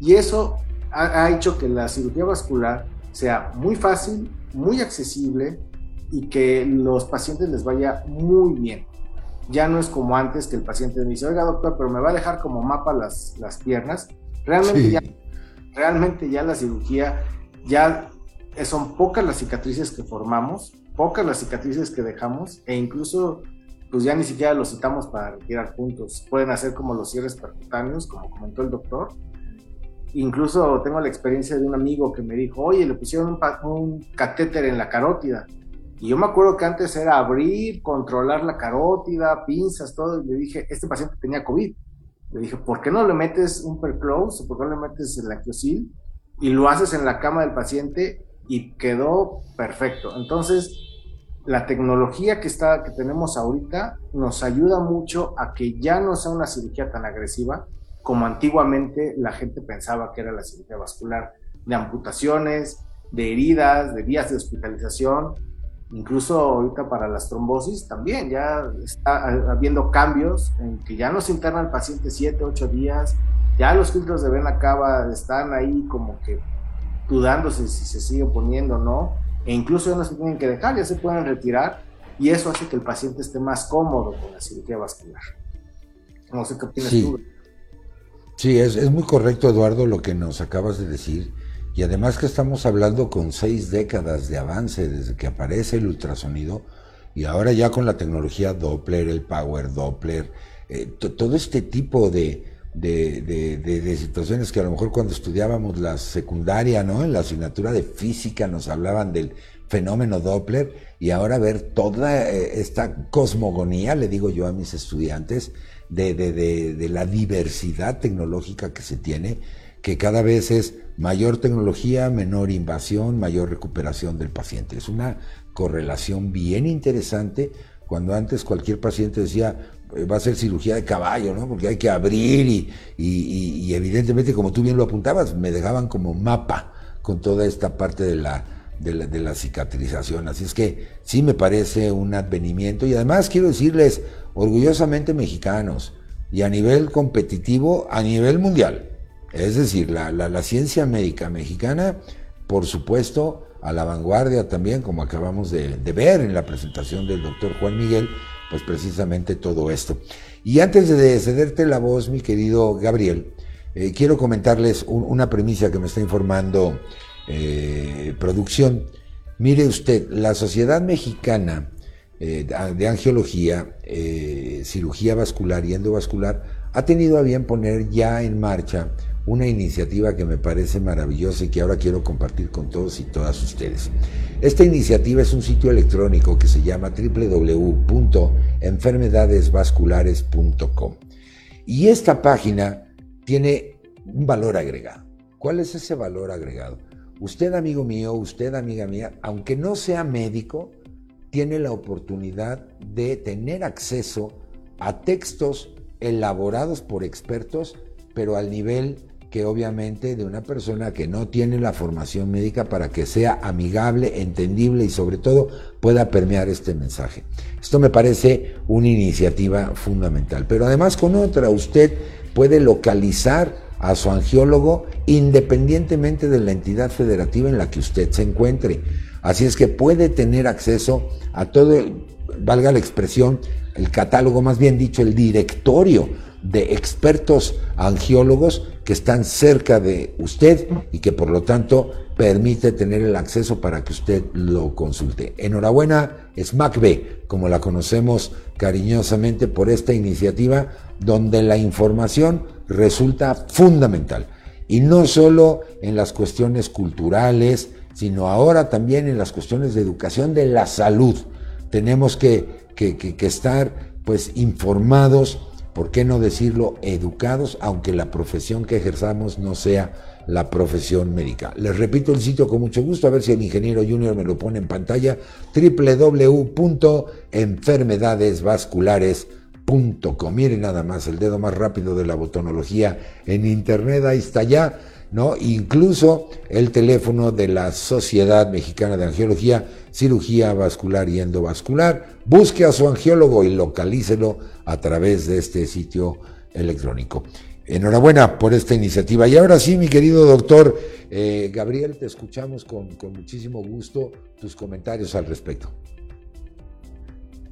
Y eso ha, ha, hecho que la cirugía vascular sea muy fácil, muy accesible y que los pacientes les vaya muy bien. Ya no es como antes que el paciente me dice, oiga doctor, pero me va a dejar como mapa las, las piernas. Realmente, sí. ya, realmente ya la cirugía, ya son pocas las cicatrices que formamos, pocas las cicatrices que dejamos e incluso pues ya ni siquiera los citamos para retirar puntos. Pueden hacer como los cierres percutáneos, como comentó el doctor. Incluso tengo la experiencia de un amigo que me dijo, oye, le pusieron un, un catéter en la carótida. Y yo me acuerdo que antes era abrir, controlar la carótida, pinzas, todo. Y le dije, este paciente tenía COVID. Le dije, ¿por qué no le metes un perclose? ¿Por qué no le metes el lactiosil? Y lo haces en la cama del paciente y quedó perfecto. Entonces, la tecnología que, está, que tenemos ahorita nos ayuda mucho a que ya no sea una cirugía tan agresiva como antiguamente la gente pensaba que era la cirugía vascular, de amputaciones, de heridas, de vías de hospitalización, incluso ahorita para las trombosis también ya está habiendo cambios en que ya no se interna el paciente 7, 8 días, ya los filtros de vena cava están ahí como que dudándose si se sigue poniendo o no e incluso ya no se tienen que dejar, ya se pueden retirar y eso hace que el paciente esté más cómodo con la cirugía vascular. No sé qué opinas sí. tú. Sí, es, es muy correcto, Eduardo, lo que nos acabas de decir. Y además que estamos hablando con seis décadas de avance desde que aparece el ultrasonido y ahora ya con la tecnología Doppler, el Power Doppler, eh, todo este tipo de, de, de, situaciones que a lo mejor cuando estudiábamos la secundaria, ¿no? En la asignatura de física nos hablaban del fenómeno Doppler y ahora ver toda eh, esta cosmogonía, le digo yo a mis estudiantes, de, de la diversidad tecnológica que se tiene, que cada vez es mayor tecnología, menor invasión, mayor recuperación del paciente. Es una correlación bien interesante cuando antes cualquier paciente decía, va a ser cirugía de caballo, ¿no? Porque hay que abrir y, evidentemente, como tú bien lo apuntabas, me dejaban como mapa con toda esta parte de la cicatrización. Así es que sí me parece un advenimiento y además quiero decirles, orgullosamente mexicanos, y a nivel competitivo a nivel mundial. Es decir, la, ciencia médica mexicana, por supuesto, a la vanguardia también, como acabamos de, ver en la presentación del doctor Juan Miguel, pues precisamente todo esto. Y antes de cederte la voz, mi querido Gabriel, eh, quiero comentarles una premisa que me está informando eh, producción. Mire usted, la Sociedad Mexicana eh, de Angiología, Cirugía Vascular y Endovascular ha tenido a bien poner ya en marcha una iniciativa que me parece maravillosa y que ahora quiero compartir con todos y todas ustedes. Esta iniciativa es un sitio electrónico que se llama www.enfermedadesvasculares.com y esta página tiene un valor agregado. ¿Cuál es ese valor agregado? Usted, amigo mío, usted, amiga mía, aunque no sea médico, tiene la oportunidad de tener acceso a textos elaborados por expertos, pero al nivel que obviamente de una persona que no tiene la formación médica para que sea amigable, entendible y sobre todo pueda permear este mensaje. Esto me parece una iniciativa fundamental. Pero además con otra, usted puede localizar a su angiólogo independientemente de la entidad federativa en la que usted se encuentre. Así es que puede tener acceso a todo, valga la expresión, el catálogo, más bien dicho, el directorio de expertos angiólogos que están cerca de usted y que por lo tanto permite tener el acceso para que usted lo consulte. Enhorabuena, SMACB, como la conocemos cariñosamente por esta iniciativa, donde la información resulta fundamental. Y no solo en las cuestiones culturales, sino ahora también en las cuestiones de educación de la salud. Tenemos que, que estar pues informados ¿por qué no decirlo educados, aunque la profesión que ejerzamos no sea la profesión médica? Les repito el sitio con mucho gusto, a ver si el ingeniero junior me lo pone en pantalla, www.enfermedadesvasculares.com. Miren nada más, el dedo más rápido de la botonología en internet, ahí está ya. ¿No? Incluso el teléfono de la Sociedad Mexicana de Angiología, Cirugía Vascular y Endovascular. Busque a su angiólogo y localícelo a través de este sitio electrónico. Enhorabuena por esta iniciativa. Y ahora sí, mi querido doctor eh, Gabriel, te escuchamos con, muchísimo gusto tus comentarios al respecto.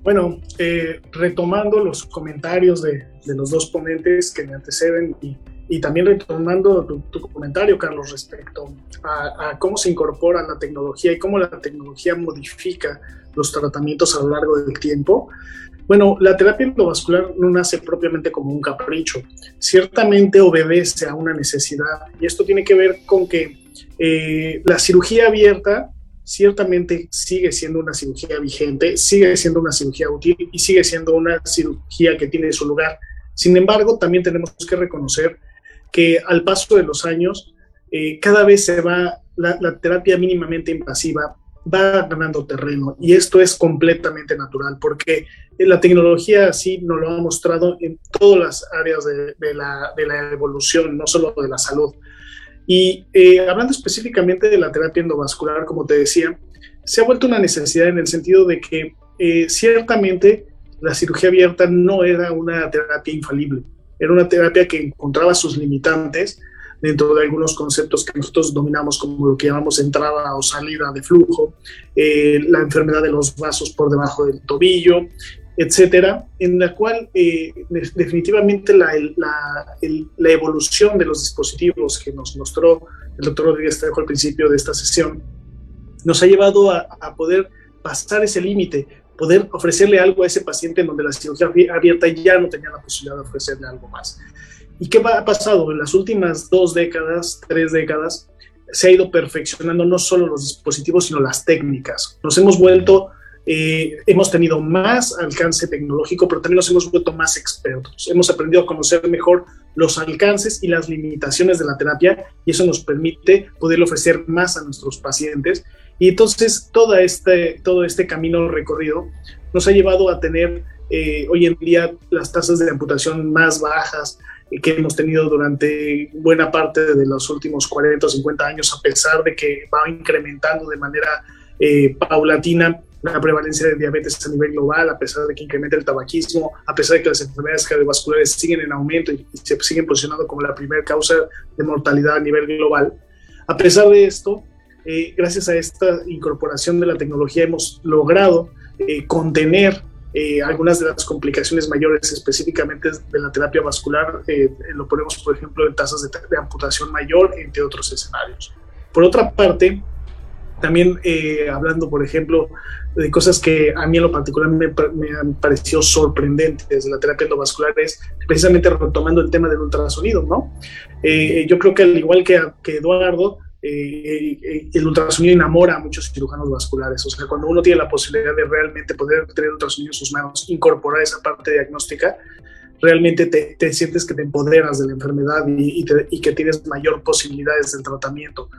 Bueno, eh, retomando los comentarios de, de, los dos ponentes que me anteceden y y también retomando tu, comentario, Carlos, respecto a, cómo se incorpora la tecnología y cómo la tecnología modifica los tratamientos a lo largo del tiempo. Bueno, la terapia endovascular no nace propiamente como un capricho, ciertamente obedece a una necesidad y esto tiene que ver con que eh, la cirugía abierta ciertamente sigue siendo una cirugía vigente, sigue siendo una cirugía útil y sigue siendo una cirugía que tiene su lugar. Sin embargo, también tenemos que reconocer que al paso de los años, eh, cada vez se va, la, terapia mínimamente invasiva va ganando terreno y esto es completamente natural porque la tecnología así nos lo ha mostrado en todas las áreas de, la, evolución, no solo de la salud. Y eh, hablando específicamente de la terapia endovascular, como te decía, se ha vuelto una necesidad en el sentido de que eh, ciertamente la cirugía abierta no era una terapia infalible. Era una terapia que encontraba sus limitantes dentro de algunos conceptos que nosotros dominamos como lo que llamamos entrada o salida de flujo, eh, la enfermedad de los vasos por debajo del tobillo, etcétera, en la cual eh, definitivamente la, la, evolución de los dispositivos que nos mostró el doctor Rodríguez Trejo al principio de esta sesión nos ha llevado a, a poder pasar ese límite, poder ofrecerle algo a ese paciente en donde la cirugía abierta ya no tenía la posibilidad de ofrecerle algo más. ¿Y qué ha pasado? En las últimas dos décadas, tres décadas, se ha ido perfeccionando no solo los dispositivos, sino las técnicas. Nos hemos vuelto, eh, hemos tenido más alcance tecnológico, pero también nos hemos vuelto más expertos. Hemos aprendido a conocer mejor los alcances y las limitaciones de la terapia y eso nos permite poder ofrecer más a nuestros pacientes y entonces todo este, todo este camino recorrido nos ha llevado a tener eh, hoy en día las tasas de amputación más bajas que hemos tenido durante buena parte de los últimos 40 o 50 años, a pesar de que va incrementando de manera eh, paulatina la prevalencia de diabetes a nivel global, a pesar de que incrementa el tabaquismo, a pesar de que las enfermedades cardiovasculares siguen en aumento y, se siguen posicionando como la primera causa de mortalidad a nivel global. A pesar de esto, eh, gracias a esta incorporación de la tecnología hemos logrado eh, contener eh, algunas de las complicaciones mayores específicamente de la terapia vascular. lo ponemos, por ejemplo, en tasas de, amputación mayor, entre otros escenarios. Por otra parte, también hablando, por ejemplo, de cosas que a mí en lo particular me, han parecido sorprendentes de la terapia endovascular, es precisamente retomando el tema del ultrasonido, ¿no? Yo creo que al igual que Eduardo, eh, el ultrasonido enamora a muchos cirujanos vasculares. O sea, cuando uno tiene la posibilidad de realmente poder tener ultrasonido en sus manos, incorporar esa parte diagnóstica, realmente te, sientes que te empoderas de la enfermedad y, y, que tienes mayor posibilidades del tratamiento.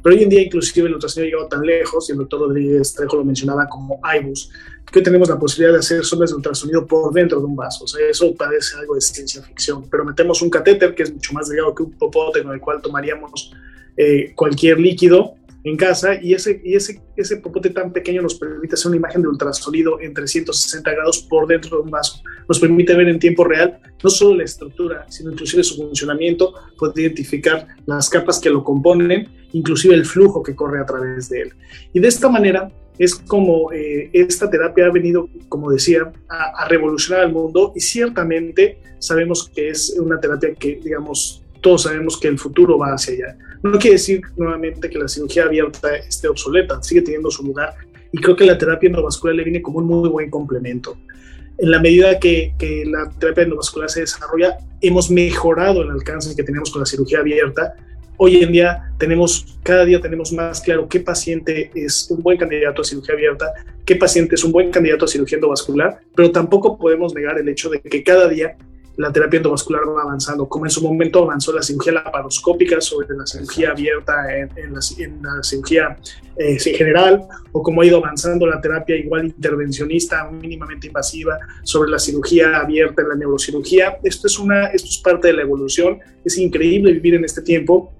Pero hoy en día inclusive el ultrasonido ha llegado tan lejos, y el doctor Rodríguez Trejo lo mencionaba como IBUS, que hoy tenemos la posibilidad de hacer sondas de ultrasonido por dentro de un vaso. O sea, eso parece algo de ciencia ficción. Pero metemos un catéter que es mucho más delgado que un popote en el cual tomaríamos eh, cualquier líquido en casa y ese, y ese, ese popote tan pequeño nos permite hacer una imagen de ultrasonido en 360 grados por dentro de un vaso. Nos permite ver en tiempo real no solo la estructura, sino inclusive su funcionamiento, puede identificar las capas que lo componen, inclusive el flujo que corre a través de él. Y de esta manera es como eh, esta terapia ha venido, como decía, a, a revolucionar el mundo y ciertamente sabemos que es una terapia que, digamos, todos sabemos que el futuro va hacia allá. No quiere decir nuevamente que la cirugía abierta esté obsoleta, sigue teniendo su lugar y creo que la terapia endovascular le viene como un muy buen complemento. En la medida que, que la terapia endovascular se desarrolla, hemos mejorado el alcance que tenemos con la cirugía abierta. Hoy en día tenemos, cada día tenemos más claro qué paciente es un buen candidato a cirugía abierta, qué paciente es un buen candidato a cirugía endovascular, pero tampoco podemos negar el hecho de que cada día la terapia endovascular va avanzando, como en su momento avanzó la cirugía laparoscópica sobre la cirugía abierta en, la, cirugía eh, general, o como ha ido avanzando la terapia igual intervencionista, mínimamente invasiva, sobre la cirugía abierta en la neurocirugía. Esto es, una, esto es parte de la evolución, es increíble vivir en este tiempo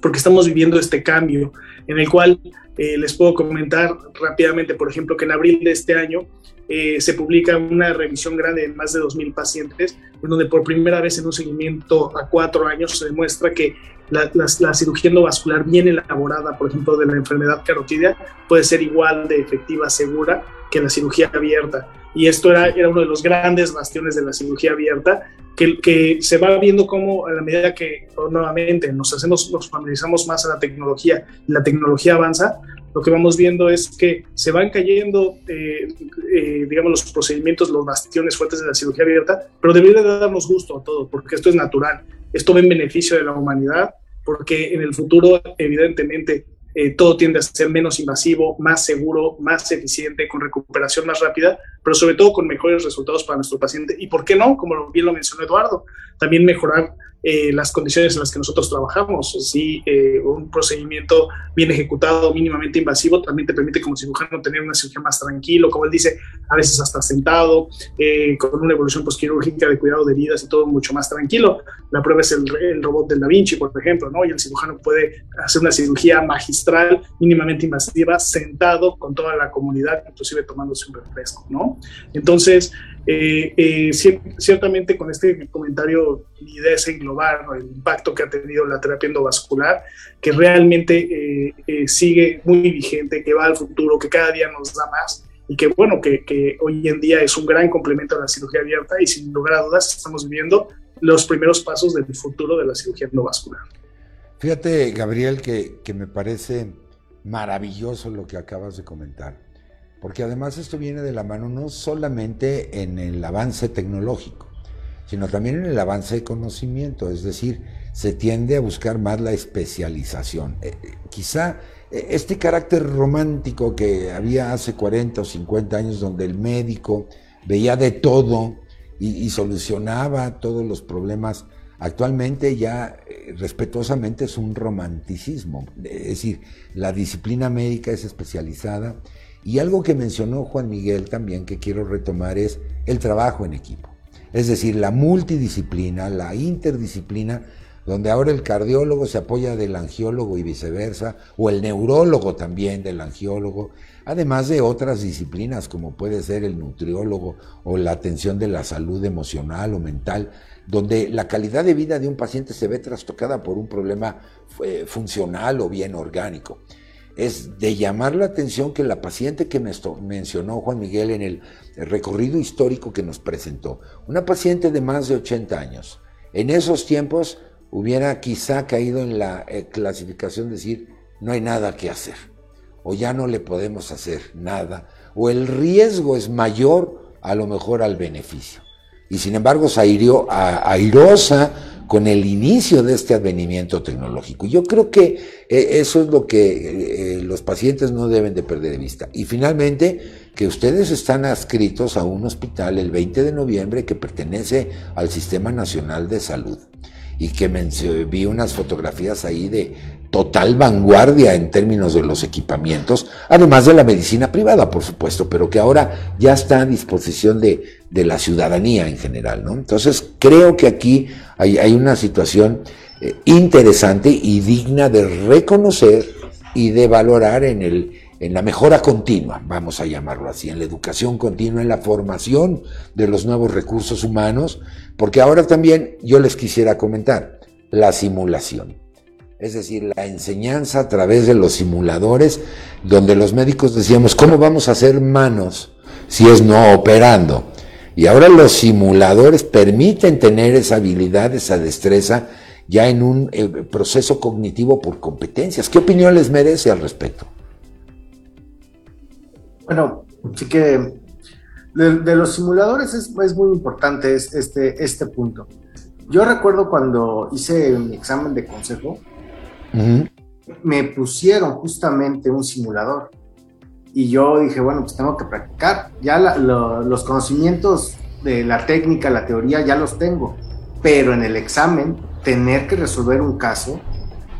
porque estamos viviendo este cambio en el cual eh, les puedo comentar rápidamente, por ejemplo, que en abril de este año eh, se publica una revisión grande de más de 2.000 pacientes, en donde por primera vez en un seguimiento a cuatro años se demuestra que la, la, cirugía endovascular bien elaborada, por ejemplo, de la enfermedad carotidia, puede ser igual de efectiva, segura que la cirugía abierta. Y esto era, era uno de los grandes bastiones de la cirugía abierta, que, que se va viendo como a la medida que nuevamente nos hacemos, nos familiarizamos más a la tecnología y la tecnología avanza, lo que vamos viendo es que se van cayendo, eh, eh, digamos, los procedimientos, los bastiones fuertes de la cirugía abierta, pero debería de darnos gusto a todos, porque esto es natural, esto va en beneficio de la humanidad, porque en el futuro, evidentemente, eh, todo tiende a ser menos invasivo, más seguro, más eficiente, con recuperación más rápida, pero sobre todo con mejores resultados para nuestro paciente. Y por qué no, como bien lo mencionó Eduardo, también mejorar eh, las condiciones en las que nosotros trabajamos. Si eh, un procedimiento bien ejecutado, mínimamente invasivo, también te permite como cirujano tener una cirugía más tranquilo, como él dice, a veces hasta sentado, eh, con una evolución postquirúrgica de cuidado de vidas y todo mucho más tranquilo. La prueba es el, el, robot del Da Vinci, por ejemplo, ¿no? Y el cirujano puede hacer una cirugía magistral, mínimamente invasiva, sentado con toda la comunidad, inclusive tomándose un refresco, ¿no? Entonces, eh, eh, ciertamente con este comentario mi idea es englobar el impacto que ha tenido la terapia endovascular, que realmente eh, sigue muy vigente, que va al futuro, que cada día nos da más y que bueno, que, hoy en día es un gran complemento a la cirugía abierta y sin lugar a dudas estamos viviendo los primeros pasos del futuro de la cirugía endovascular. Fíjate, Gabriel, que me parece maravilloso lo que acabas de comentar porque además esto viene de la mano no solamente en el avance tecnológico, sino también en el avance de conocimiento, es decir, se tiende a buscar más la especialización. Eh, quizá eh, este carácter romántico que había hace 40 o 50 años, donde el médico veía de todo y, solucionaba todos los problemas, actualmente ya eh, respetuosamente es un romanticismo. Es decir, la disciplina médica es especializada y algo que mencionó Juan Miguel también que quiero retomar es el trabajo en equipo. Es decir, la multidisciplina, la interdisciplina donde ahora el cardiólogo se apoya del angiólogo y viceversa, o el neurólogo también del angiólogo, además de otras disciplinas como puede ser el nutriólogo o la atención de la salud emocional o mental, donde la calidad de vida de un paciente se ve trastocada por un problema eh, funcional o bien orgánico. Es de llamar la atención que la paciente que mencionó Juan Miguel en el recorrido histórico que nos presentó, una paciente de más de 80 años, en esos tiempos hubiera quizá caído en la eh, clasificación de decir, no hay nada que hacer o ya no le podemos hacer nada, o el riesgo es mayor a lo mejor al beneficio. Y sin embargo se airió, airosa con el inicio de este advenimiento tecnológico. Yo creo que eh, eso es lo que eh, los pacientes no deben de perder de vista. Y finalmente, que ustedes están adscritos a un hospital el 20 de noviembre que pertenece al Sistema Nacional de Salud y que vi unas fotografías ahí de total vanguardia en términos de los equipamientos, además de la medicina privada, por supuesto, pero que ahora ya está a disposición de, la ciudadanía en general. ¿no? Entonces, creo que aquí hay, una situación eh, interesante y digna de reconocer y de valorar en la mejora continua, vamos a llamarlo así, en la educación continua, en la formación de los nuevos recursos humanos, porque ahora también yo les quisiera comentar la simulación, es decir, la enseñanza a través de los simuladores, donde los médicos decíamos, ¿cómo vamos a hacer manos si es no operando? Y ahora los simuladores permiten tener esa habilidad, esa destreza, ya en un eh, proceso cognitivo por competencias. ¿Qué opinión les merece al respecto? Bueno, sí que de, los simuladores es, muy importante este, este punto. Yo recuerdo cuando hice mi examen de consejo, me pusieron justamente un simulador. Y yo dije, bueno, pues tengo que practicar. Ya los conocimientos de la técnica, la teoría, ya los tengo. Pero en el examen, tener que resolver un caso,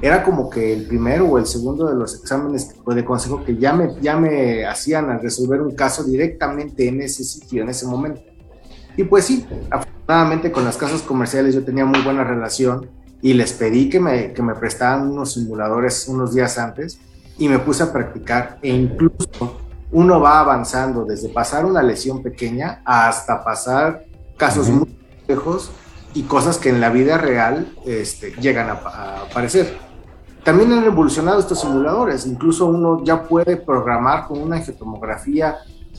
era como que el primero o el segundo de los exámenes de consejo que ya me, ya me hacían al resolver un caso directamente en ese sitio, en ese momento. Y pues sí, afortunadamente con las casas comerciales yo tenía muy buena relación y les pedí que me, que me prestaran unos simuladores unos días antes y me puse a practicar. E incluso uno va avanzando desde pasar una lesión pequeña hasta pasar casos muy lejos y cosas que en la vida real este, llegan a, a aparecer. También han evolucionado estos simuladores, incluso uno ya puede programar con una angiotomografía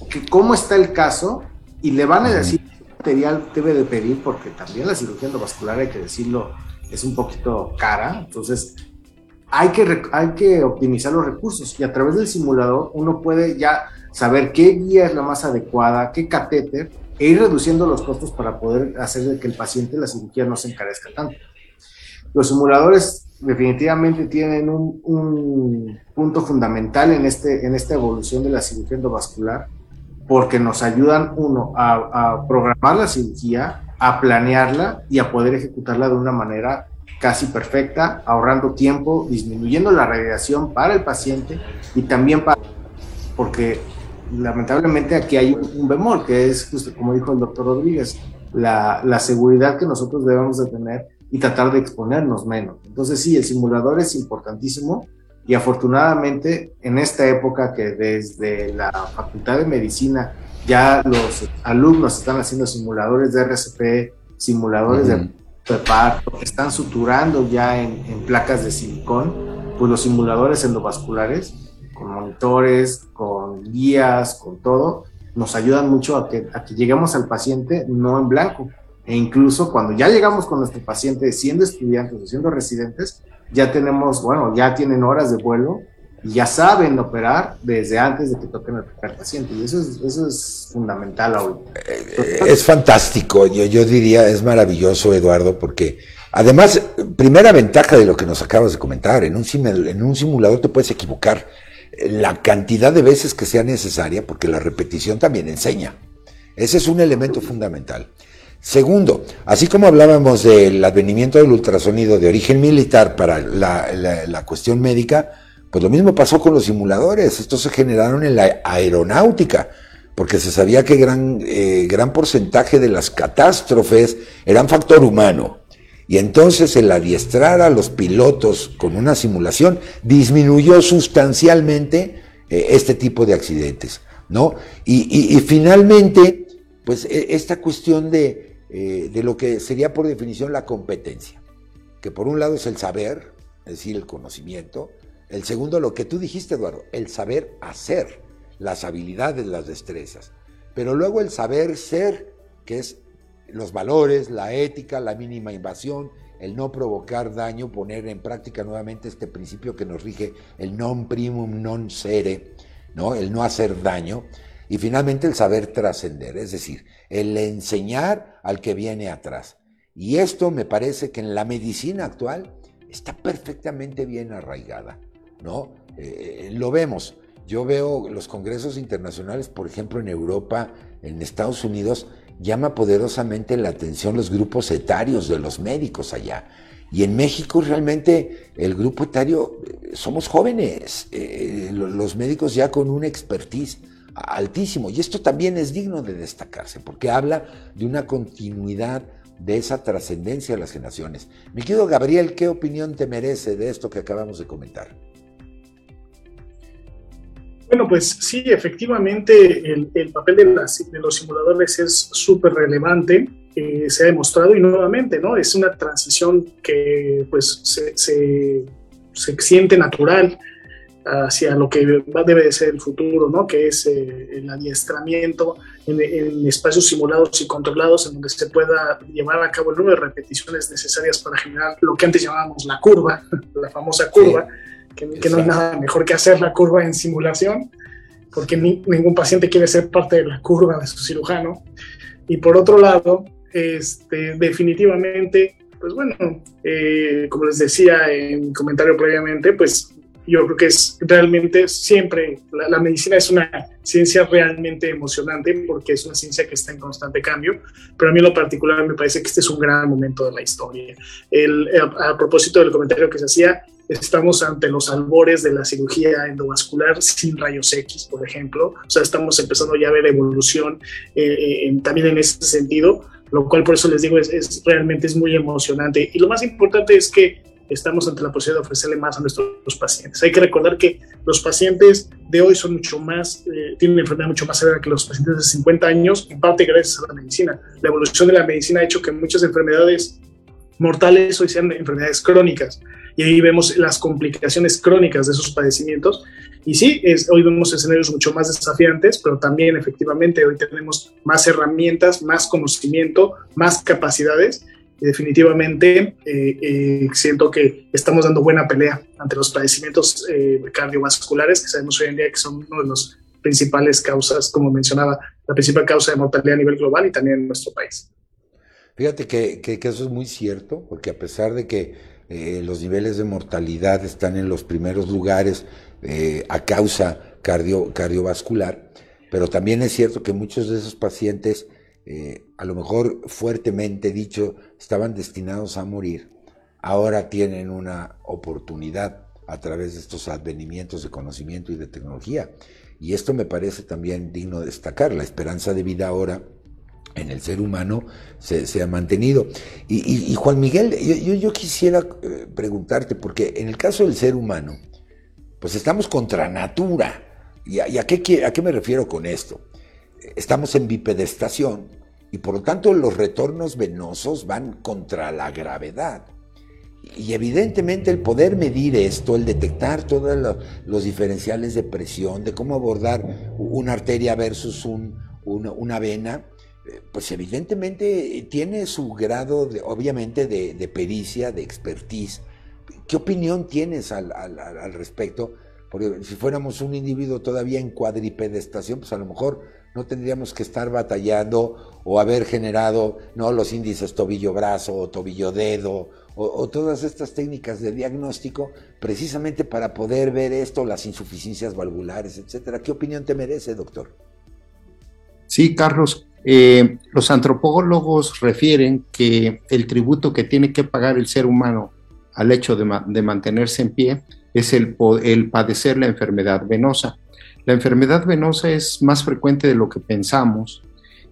que cómo está el caso y le van a decir qué material debe de pedir, porque también la cirugía endovascular, hay que decirlo, es un poquito cara, entonces hay que, hay que optimizar los recursos y a través del simulador uno puede ya saber qué guía es la más adecuada, qué catéter, e ir reduciendo los costos para poder hacer que el paciente la cirugía no se encarezca tanto. Los simuladores definitivamente tienen un, punto fundamental en, este, en esta evolución de la cirugía endovascular, porque nos ayudan, uno, a, programar la cirugía, a planearla y a poder ejecutarla de una manera casi perfecta, ahorrando tiempo, disminuyendo la radiación para el paciente y también para, porque lamentablemente aquí hay un, bemol, que es, como dijo el doctor Rodríguez, la, la seguridad que nosotros debemos de tener y tratar de exponernos menos. Entonces sí, el simulador es importantísimo y afortunadamente en esta época que desde la Facultad de Medicina ya los alumnos están haciendo simuladores de RCP, simuladores de, parto, están suturando ya en, placas de silicón, pues los simuladores endovasculares con monitores, con guías, con todo, nos ayudan mucho a que, a que lleguemos al paciente no en blanco, e incluso cuando ya llegamos con nuestro paciente siendo estudiantes o siendo residentes, ya tenemos, bueno, ya tienen horas de vuelo ya saben operar desde antes de que toquen primer paciente. Y eso es, eso es fundamental hoy. Eh, es fantástico, yo, yo diría, es maravilloso, Eduardo, porque además, primera ventaja de lo que nos acabas de comentar, en un, en un simulador te puedes equivocar la cantidad de veces que sea necesaria, porque la repetición también enseña. Ese es un elemento fundamental. Segundo, así como hablábamos del advenimiento del ultrasonido de origen militar para la, cuestión médica, pues lo mismo pasó con los simuladores. Estos se generaron en la aeronáutica, porque se sabía que gran, eh, gran porcentaje de las catástrofes eran factor humano. Y entonces el adiestrar a los pilotos con una simulación disminuyó sustancialmente eh, este tipo de accidentes, ¿no? Y, finalmente, pues e, esta cuestión de, eh, de lo que sería por definición la competencia, que por un lado es el saber, es decir, el conocimiento, el segundo, lo que tú dijiste, Eduardo, el saber hacer, las habilidades, las destrezas, pero luego el saber ser, que es los valores, la ética, la mínima invasión, el no provocar daño, poner en práctica nuevamente este principio que nos rige, el non primum non sere, ¿no? el no hacer daño, y finalmente el saber trascender, es decir, el enseñar al que viene atrás. Y esto me parece que en la medicina actual está perfectamente bien arraigada, ¿no? Eh, lo vemos. Yo veo los congresos internacionales, por ejemplo, en Europa, en Estados Unidos, llama poderosamente la atención los grupos etarios de los médicos allá. Y en México realmente el grupo etario eh, somos jóvenes, eh, los médicos ya con una expertise altísimo. Y esto también es digno de destacarse, porque habla de una continuidad de esa trascendencia de las generaciones. Mi querido Gabriel, ¿qué opinión te merece de esto que acabamos de comentar? Bueno, pues sí, efectivamente el, papel de, los simuladores es súper relevante, eh, se ha demostrado y nuevamente, ¿no? Es una transición que pues se, se, siente natural hacia lo que debe de ser el futuro, ¿no? Que es eh, el adiestramiento en, en, espacios simulados y controlados en donde se pueda llevar a cabo el número de repeticiones necesarias para generar lo que antes llamábamos la curva, la famosa curva que, no hay nada mejor que hacer la curva en simulación, porque ningún paciente quiere ser parte de la curva de su cirujano. Y por otro lado, este, definitivamente, pues bueno, eh, como les decía en comentario previamente, pues yo creo que es realmente siempre, la, medicina es una ciencia realmente emocionante porque es una ciencia que está en constante cambio, pero a mí en lo particular me parece que este es un gran momento de la historia. El, a propósito del comentario que se hacía, estamos ante los albores de la cirugía endovascular sin rayos X, por ejemplo. O sea, estamos empezando ya a ver evolución eh, eh, también en ese sentido, lo cual por eso les digo es, realmente es muy emocionante. Y lo más importante es que estamos ante la posibilidad de ofrecerle más a nuestros pacientes. Hay que recordar que los pacientes de hoy son mucho más, eh, tienen una enfermedad mucho más severa que los pacientes de 50 años, en parte gracias a la medicina. La evolución de la medicina ha hecho que muchas enfermedades mortales hoy sean enfermedades crónicas y ahí vemos las complicaciones crónicas de esos padecimientos. Y sí, es, hoy vemos escenarios mucho más desafiantes, pero también efectivamente hoy tenemos más herramientas, más conocimiento, más capacidades y definitivamente eh, eh, siento que estamos dando buena pelea ante los padecimientos eh, cardiovasculares que sabemos hoy en día que son uno de los principales causas, como mencionaba, la principal causa de mortalidad a nivel global y también en nuestro país. Fíjate que, que, que eso es muy cierto, porque a pesar de que eh, los niveles de mortalidad están en los primeros lugares eh, a causa cardio, cardiovascular, pero también es cierto que muchos de esos pacientes, eh, a lo mejor fuertemente dicho, estaban destinados a morir, ahora tienen una oportunidad a través de estos advenimientos de conocimiento y de tecnología. Y esto me parece también digno de destacar. La esperanza de vida ahora en el ser humano se, ha mantenido. Y, Juan Miguel, yo, quisiera eh, preguntarte, porque en el caso del ser humano, pues estamos contra natura. ¿Y a, qué, a qué me refiero con esto? Estamos en bipedestación y por lo tanto los retornos venosos van contra la gravedad. Y evidentemente el poder medir esto, el detectar todos los, diferenciales de presión, de cómo abordar una arteria versus una vena, pues evidentemente tiene su grado, de, obviamente, de, pericia, de expertise. ¿Qué opinión tienes al, respecto? Porque si fuéramos un individuo todavía en cuadripedestación, pues a lo mejor no tendríamos que estar batallando o haber generado no los índices tobillo-brazo o tobillo-dedo o, todas estas técnicas de diagnóstico precisamente para poder ver esto, las insuficiencias valvulares, etcétera. ¿Qué opinión te merece, doctor? Sí, Carlos, eh, los antropólogos refieren que el tributo que tiene que pagar el ser humano al hecho de, mantenerse en pie es el, padecer la enfermedad venosa. La enfermedad venosa es más frecuente de lo que pensamos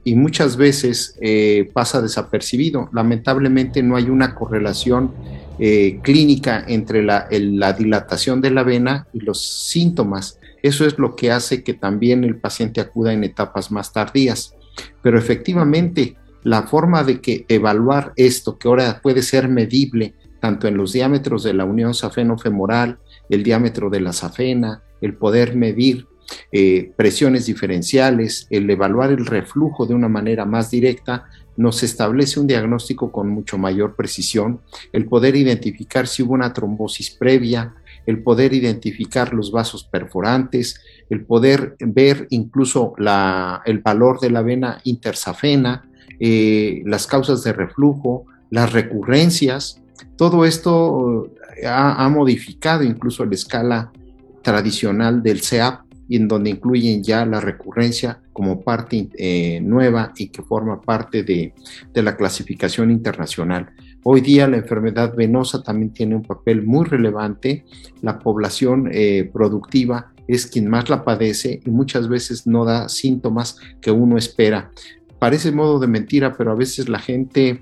y muchas veces eh, pasa desapercibido. Lamentablemente no hay una correlación eh, clínica entre la, dilatación de la vena y los síntomas. Eso es lo que hace que también el paciente acuda en etapas más tardías. Pero efectivamente, la forma de que evaluar esto, que ahora puede ser medible tanto en los diámetros de la unión safeno-femoral, el diámetro de la safena, el poder medir eh, presiones diferenciales, el evaluar el reflujo de una manera más directa, nos establece un diagnóstico con mucho mayor precisión, el poder identificar si hubo una trombosis previa, el poder identificar los vasos perforantes, el poder ver incluso el valor de la vena intersafena, eh, las causas de reflujo, las recurrencias, todo esto ha, ha modificado incluso la escala tradicional del CEAP en donde incluyen ya la recurrencia como parte eh, nueva y que forma parte de, la clasificación internacional. Hoy día la enfermedad venosa también tiene un papel muy relevante. La población eh, productiva es quien más la padece y muchas veces no da síntomas que uno espera. Parece modo de mentira, pero a veces la gente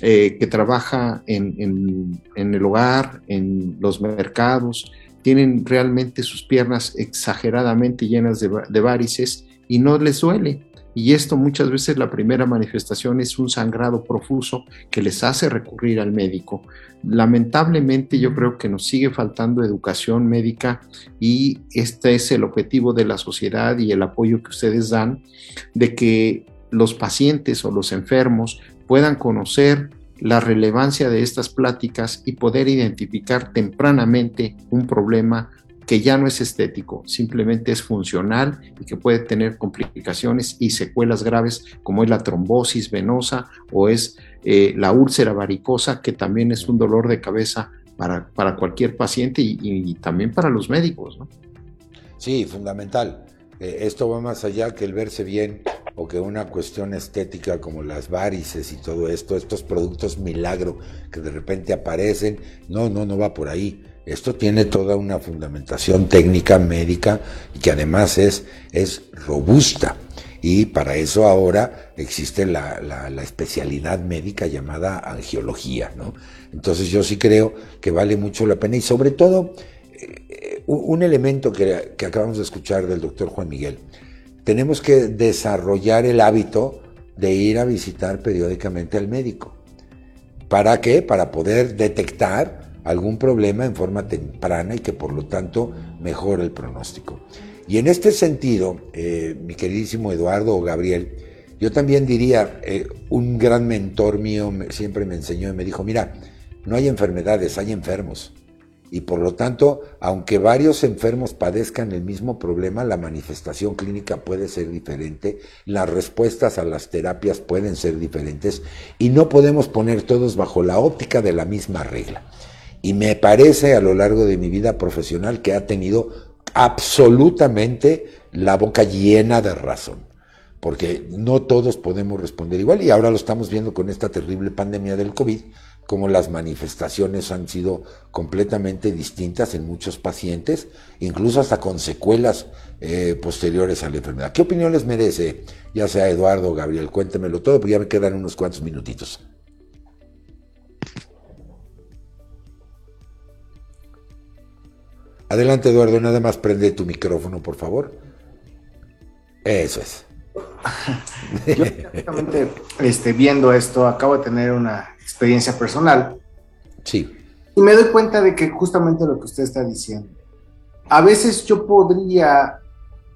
eh, que trabaja en, en el hogar, en los mercados, tienen realmente sus piernas exageradamente llenas de, varices y no les duele. Y esto muchas veces la primera manifestación es un sangrado profuso que les hace recurrir al médico. Lamentablemente yo creo que nos sigue faltando educación médica y este es el objetivo de la sociedad y el apoyo que ustedes dan de que los pacientes o los enfermos puedan conocer la relevancia de estas pláticas y poder identificar tempranamente un problema que ya no es estético, simplemente es funcional y que puede tener complicaciones y secuelas graves como es la trombosis venosa o es eh, la úlcera varicosa, que también es un dolor de cabeza para, para cualquier paciente y, también para los médicos. Sí, fundamental. Eh, esto va más allá que el verse bien o que una cuestión estética como las varices y todo esto, estos productos milagro que de repente aparecen, no, no, no va por ahí. Esto tiene toda una fundamentación técnica, médica y que además es, es robusta. Y para eso ahora existe la, la, especialidad médica llamada angiología, ¿no? Entonces yo sí creo que vale mucho la pena y sobre todo eh, un elemento que, que acabamos de escuchar del doctor Juan Miguel, tenemos que desarrollar el hábito de ir a visitar periódicamente al médico. ¿Para qué? Para poder detectar algún problema en forma temprana y que por lo tanto mejore el pronóstico. Y en este sentido, eh, mi queridísimo Eduardo o Gabriel, yo también diría, eh, un gran mentor mío siempre me enseñó y me dijo, mira, no hay enfermedades, hay enfermos y por lo tanto, aunque varios enfermos padezcan el mismo problema, la manifestación clínica puede ser diferente, las respuestas a las terapias pueden ser diferentes y no podemos poner todos bajo la óptica de la misma regla. Y me parece a lo largo de mi vida profesional que ha tenido absolutamente la boca llena de razón porque no todos podemos responder igual y ahora lo estamos viendo con esta terrible pandemia del COVID, como las manifestaciones han sido completamente distintas en muchos pacientes, incluso hasta con secuelas eh, posteriores a la enfermedad. ¿Qué opinión les merece, ya sea Eduardo o Gabriel? Cuéntemelo todo, porque ya me quedan unos cuantos minutitos. Adelante, Eduardo, nada más prende tu micrófono, por favor. Eso es. Yo, este, viendo esto, acabo de tener una experiencia personal. Sí. Y me doy cuenta de que justamente lo que usted está diciendo. A veces yo podría,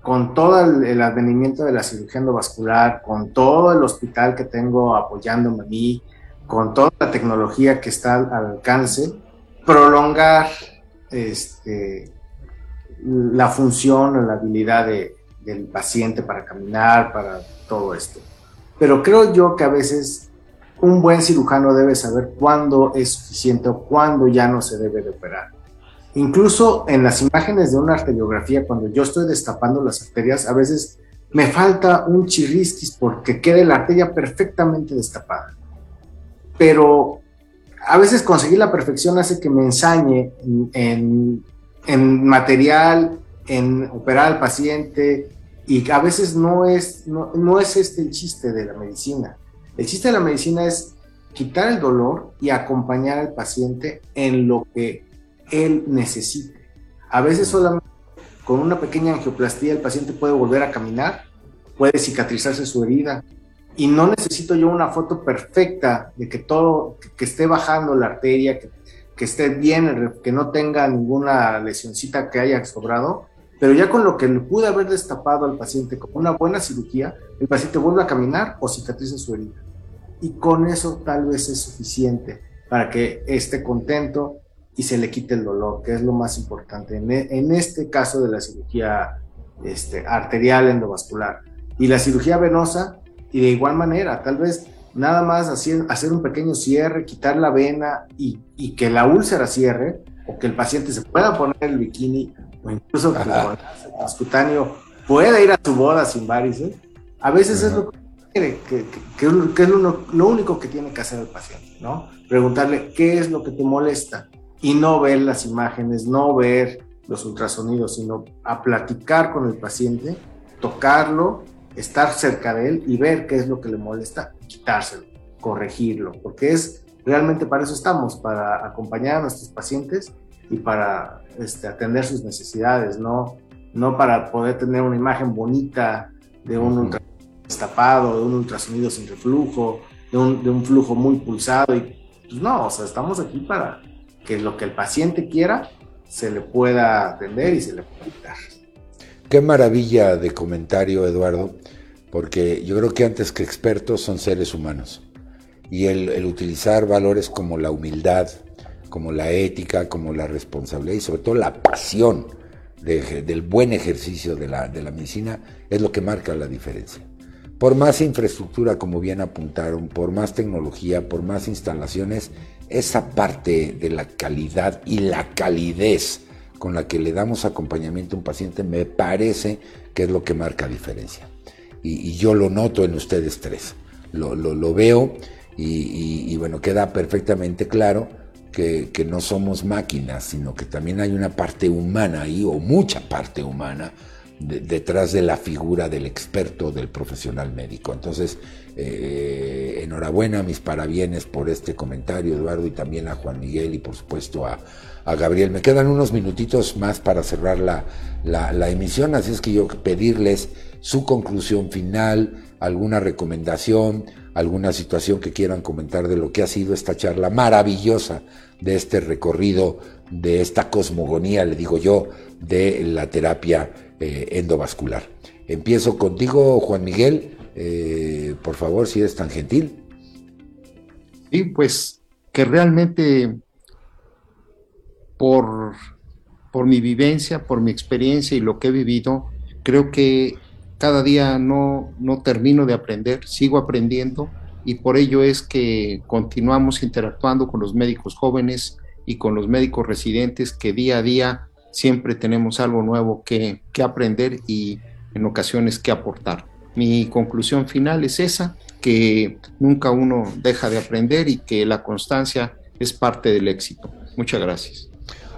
con todo el, advenimiento de la cirugía endovascular, con todo el hospital que tengo apoyándome a mí, con toda la tecnología que está al, alcance, prolongar este, la función o la habilidad del paciente para caminar, para todo esto. Pero creo yo que a veces un buen cirujano debe saber cuándo es suficiente o cuándo ya no se debe de operar. Incluso en las imágenes de una arteriografía, cuando yo estoy destapando las arterias, a veces me falta un chirrisquis porque quede la arteria perfectamente destapada. Pero a veces conseguir la perfección hace que me ensañe en, material, en operar al paciente, Y a veces no es, no, no es este el chiste de la medicina. El chiste de la medicina es quitar el dolor y acompañar al paciente en lo que él necesite. A veces solamente con una pequeña angioplastía el paciente puede volver a caminar, puede cicatrizarse su herida, y no necesito yo una foto perfecta de que todo, que, esté bajando la arteria, que, que, esté bien, que no tenga ninguna lesioncita que haya sobrado, pero ya con lo que le pude haber destapado al paciente con una buena cirugía, el paciente vuelve a caminar o cicatriza su herida. Y con eso tal vez es suficiente para que esté contento y se le quite el dolor, que es lo más importante en, en este caso de la cirugía este, arterial endovascular. Y la cirugía venosa, y de igual manera, tal vez nada más hacer, hacer un pequeño cierre, quitar la vena y, y, que la úlcera cierre, o que el paciente se pueda poner el bikini, o incluso que el cutáneo pueda ir a su boda sin varices, a veces es lo que quiere, que, que, que es lo, lo, único que tiene que hacer el paciente, ¿no? Preguntarle qué es lo que te molesta y no ver las imágenes, no ver los ultrasonidos, sino a platicar con el paciente, tocarlo estar cerca de él y ver qué es lo que le molesta, quitárselo, corregirlo, porque es realmente para eso estamos, para acompañar a nuestros pacientes y para este, atender sus necesidades, no, no para poder tener una imagen bonita de un ultrasonido destapado, de un ultrasonido sin reflujo, de un, de un flujo muy pulsado. Y pues no, o sea, estamos aquí para que lo que el paciente quiera se le pueda atender y se le pueda quitar. Qué maravilla de comentario, Eduardo, porque yo creo que antes que expertos son seres humanos. Y el, utilizar valores como la humildad, como la ética, como la responsabilidad y sobre todo la pasión del buen ejercicio de la, de la medicina es lo que marca la diferencia. Por más infraestructura, como bien apuntaron, por más tecnología, por más instalaciones, esa parte de la calidad y la calidez con la que le damos acompañamiento a un paciente, me parece que es lo que marca diferencia. Y, yo lo noto en ustedes tres, lo, lo, veo y, bueno, queda perfectamente claro que, que, no somos máquinas, sino que también hay una parte humana ahí, o mucha parte humana, detrás de la figura del experto, del profesional médico. Entonces, eh, enhorabuena, mis parabienes por este comentario, Eduardo, y también a Juan Miguel y por supuesto a, a Gabriel. Me quedan unos minutitos más para cerrar la, la, emisión, así es que yo pedirles su conclusión final, alguna recomendación, alguna situación que quieran comentar de lo que ha sido esta charla maravillosa de este recorrido, de esta cosmogonía, le digo yo, de la terapia eh, endovascular. Empiezo contigo, Juan Miguel, eh, por favor, si eres tan gentil. Sí, pues que realmente por, por mi vivencia, por mi experiencia y lo que he vivido, creo que cada día no, no termino de aprender, sigo aprendiendo y por ello es que continuamos interactuando con los médicos jóvenes y con los médicos residentes que día a día siempre tenemos algo nuevo que, que aprender y en ocasiones que aportar. Mi conclusión final es esa, que nunca uno deja de aprender y que la constancia es parte del éxito. Muchas gracias.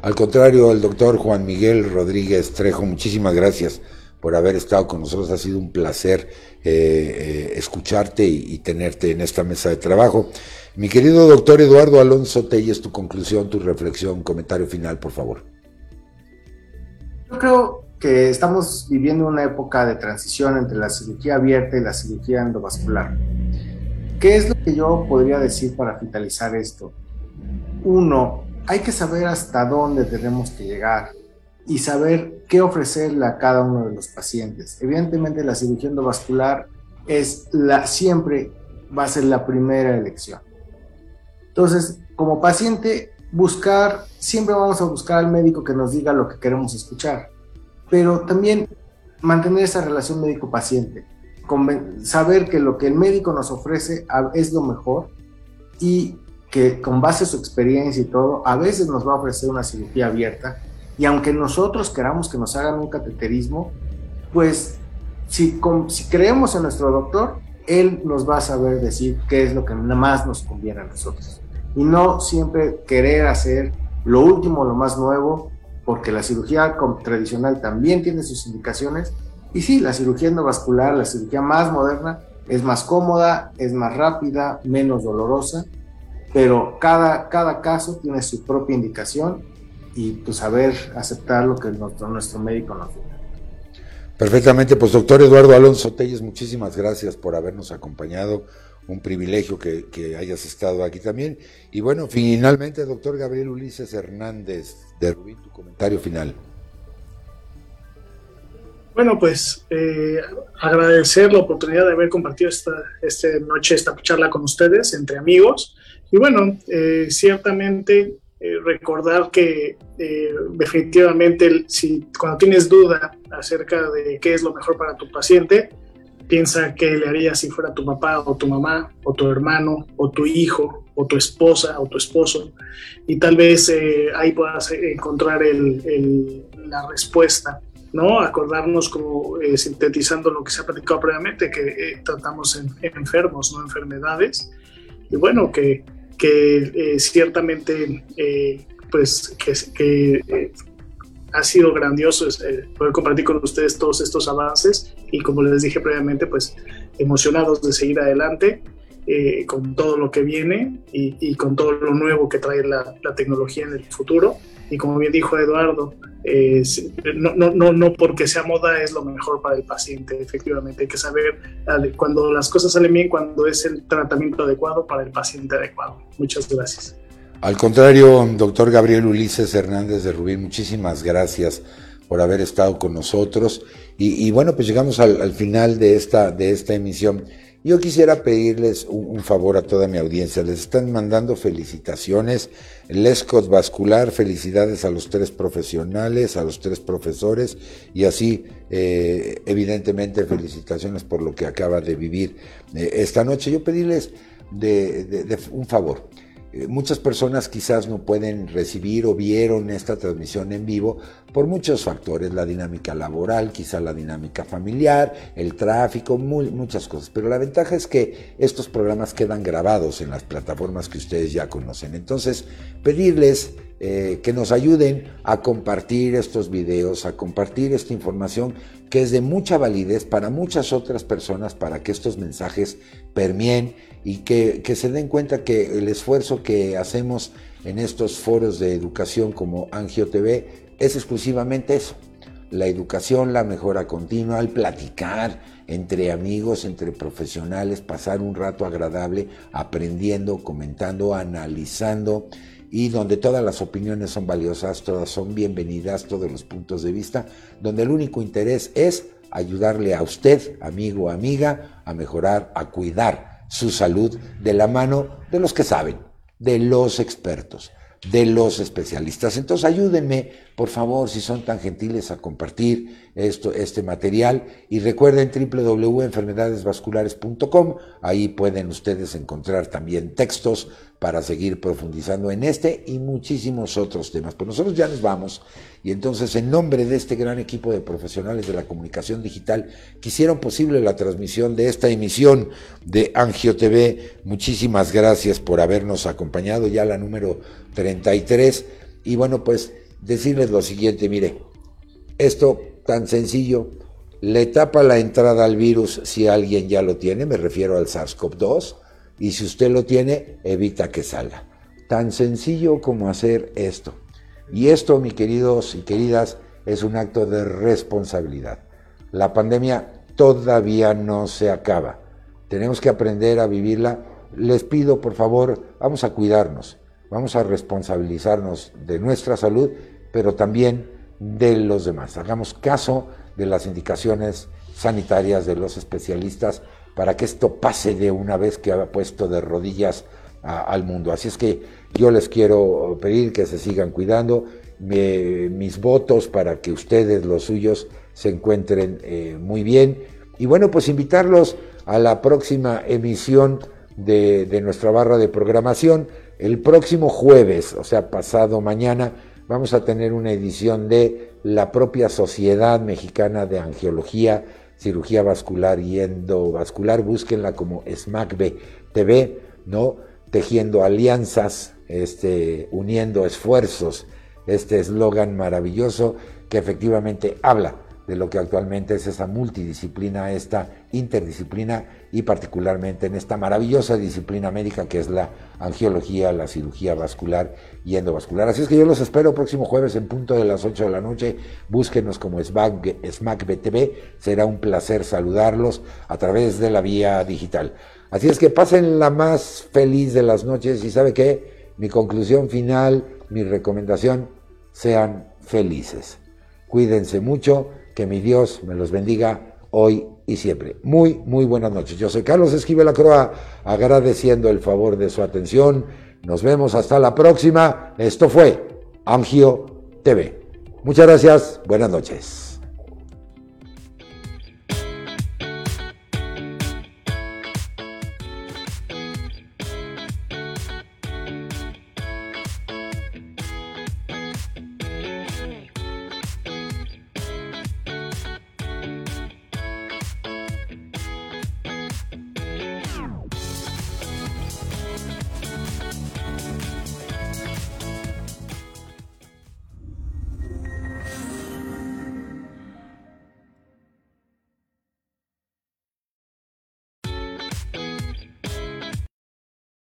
Al contrario, el doctor Juan Miguel Rodríguez Trejo, muchísimas gracias por haber estado con nosotros. Ha sido un placer eh, eh, escucharte y, tenerte en esta mesa de trabajo. Mi querido doctor Eduardo Alonso Telles, tu conclusión, tu reflexión, comentario final, por favor. Yo creo que estamos viviendo una época de transición entre la cirugía abierta y la cirugía endovascular. ¿Qué es lo que yo podría decir para finalizar esto? Uno, hay que saber hasta dónde tenemos que llegar y saber qué ofrecerle a cada uno de los pacientes. Evidentemente la cirugía endovascular es la, siempre va a ser la primera elección. Entonces, como paciente, buscar, siempre vamos a buscar al médico que nos diga lo que queremos escuchar, pero también mantener esa relación médico-paciente, saber que lo que el médico nos ofrece es lo mejor y que con base a su experiencia y todo, a veces nos va a ofrecer una cirugía abierta y aunque nosotros queramos que nos hagan un cateterismo, pues si, si creemos en nuestro doctor, él nos va a saber decir qué es lo que más nos conviene a nosotros. Y no siempre querer hacer lo último, lo más nuevo, porque la cirugía tradicional también tiene sus indicaciones, Y sí, la cirugía endovascular, la cirugía más moderna, es más cómoda, es más rápida, menos dolorosa, pero cada, cada caso tiene su propia indicación y pues saber aceptar lo que nuestro, nuestro médico nos dice. Perfectamente, pues doctor Eduardo Alonso Telles, muchísimas gracias por habernos acompañado, un privilegio que, que, hayas estado aquí también. Y bueno, finalmente, doctor Gabriel Ulises Hernández de Rubín, tu comentario final. Bueno, pues eh, agradecer la oportunidad de haber compartido esta, esta noche, esta charla con ustedes entre amigos. Y bueno, eh, ciertamente eh, recordar que definitivamente si cuando tienes duda acerca de qué es lo mejor para tu paciente, piensa qué le harías si fuera tu papá o tu mamá o tu hermano o tu hijo o tu esposa o tu esposo. Y tal vez ahí puedas encontrar el, el, la respuesta ¿no? Acordarnos como eh, sintetizando lo que se ha platicado previamente, que eh, tratamos en, enfermos, no enfermedades, y bueno, que, que eh, ciertamente pues que, que ha sido grandioso poder compartir con ustedes todos estos avances y como les dije previamente, pues emocionados de seguir adelante. con todo lo que viene y, y, con todo lo nuevo que trae la, la tecnología en el futuro y como bien dijo Eduardo, eh, no, no, no, porque sea moda es lo mejor para el paciente, efectivamente. Hay que saber cuando las cosas salen bien, cuando es el tratamiento adecuado para el paciente adecuado. Muchas gracias. Al contrario, doctor Gabriel Ulises Hernández de Rubín, muchísimas gracias por haber estado con nosotros. Y, bueno, pues llegamos al, al, final de esta, de esta emisión. Yo quisiera pedirles un, favor a toda mi audiencia. Les están mandando felicitaciones. Lescos Vascular, felicidades a los tres profesionales, a los tres profesores y así, eh, evidentemente, felicitaciones por lo que acaba de vivir eh, esta noche. Yo pedirles de un favor. Eh, muchas personas quizás no pueden recibir o vieron esta transmisión en vivo por muchos factores, la dinámica laboral, quizá la dinámica familiar, el tráfico, muchas cosas. Pero la ventaja es que estos programas quedan grabados en las plataformas que ustedes ya conocen. Entonces, pedirles eh, que nos ayuden a compartir estos videos, a compartir esta información que es de mucha validez para muchas otras personas, para que estos mensajes permeen y que, se den cuenta que el esfuerzo que hacemos en estos foros de educación como Angio TV es exclusivamente eso, la educación, la mejora continua, el platicar entre amigos, entre profesionales, pasar un rato agradable aprendiendo, comentando, analizando y donde todas las opiniones son valiosas, todas son bienvenidas, todos los puntos de vista, donde el único interés es ayudarle a usted, amigo, amiga, a mejorar, a cuidar su salud de la mano de los que saben, de los expertos, de los especialistas. Entonces ayúdenme, por favor, si son tan gentiles, a compartir esto, este material. Y recuerden www.enfermedadesvasculares.com, ahí pueden ustedes encontrar también textos para seguir profundizando en este y muchísimos otros temas. Pero nosotros ya nos vamos y entonces en nombre de este gran equipo de profesionales de la comunicación digital que hicieron posible la transmisión de esta emisión de Angio TV, muchísimas gracias por habernos acompañado, ya la número 33. Y bueno, pues decirles lo siguiente, mire, esto tan sencillo, le tapa la entrada al virus si alguien ya lo tiene, me refiero al SARS-CoV-2 y si usted lo tiene, evita que salga. Tan sencillo como hacer esto. Y esto, mis queridos y queridas, es un acto de responsabilidad. La pandemia todavía no se acaba. Tenemos que aprender a vivirla. Les pido, por favor, vamos a cuidarnos, vamos a responsabilizarnos de nuestra salud, pero también de los demás. Hagamos caso de las indicaciones sanitarias de los especialistas para que esto pase de una vez que ha puesto de rodillas al mundo. Así es que yo les quiero pedir que se sigan cuidando, mis votos para que ustedes, los suyos, se encuentren eh, muy bien. Y bueno, pues invitarlos a la próxima emisión de, de nuestra barra de programación. El próximo jueves, o sea, pasado mañana, vamos a tener una edición de la propia Sociedad Mexicana de Angiología cirugía vascular y endovascular, búsquenla como SMACB TV, ¿no? Tejiendo alianzas, este, uniendo esfuerzos, este eslogan maravilloso que efectivamente habla de lo que actualmente es esa multidisciplina, esta interdisciplina y particularmente en esta maravillosa disciplina médica que es la angiología, la cirugía vascular y endovascular. Así es que yo los espero próximo jueves en punto de las 8 de la noche. Búsquenos como SMAC, BTV. Será un placer saludarlos a través de la vía digital. Así es que pasen la más feliz de las noches y sabe que mi conclusión final, mi recomendación, sean felices. Cuídense mucho que mi Dios me los bendiga hoy y siempre. Muy, muy buenas noches. Yo soy Carlos Esquivel Croa, agradeciendo el favor de su atención. Nos vemos hasta la próxima. Esto fue Angio TV. Muchas gracias. Buenas noches.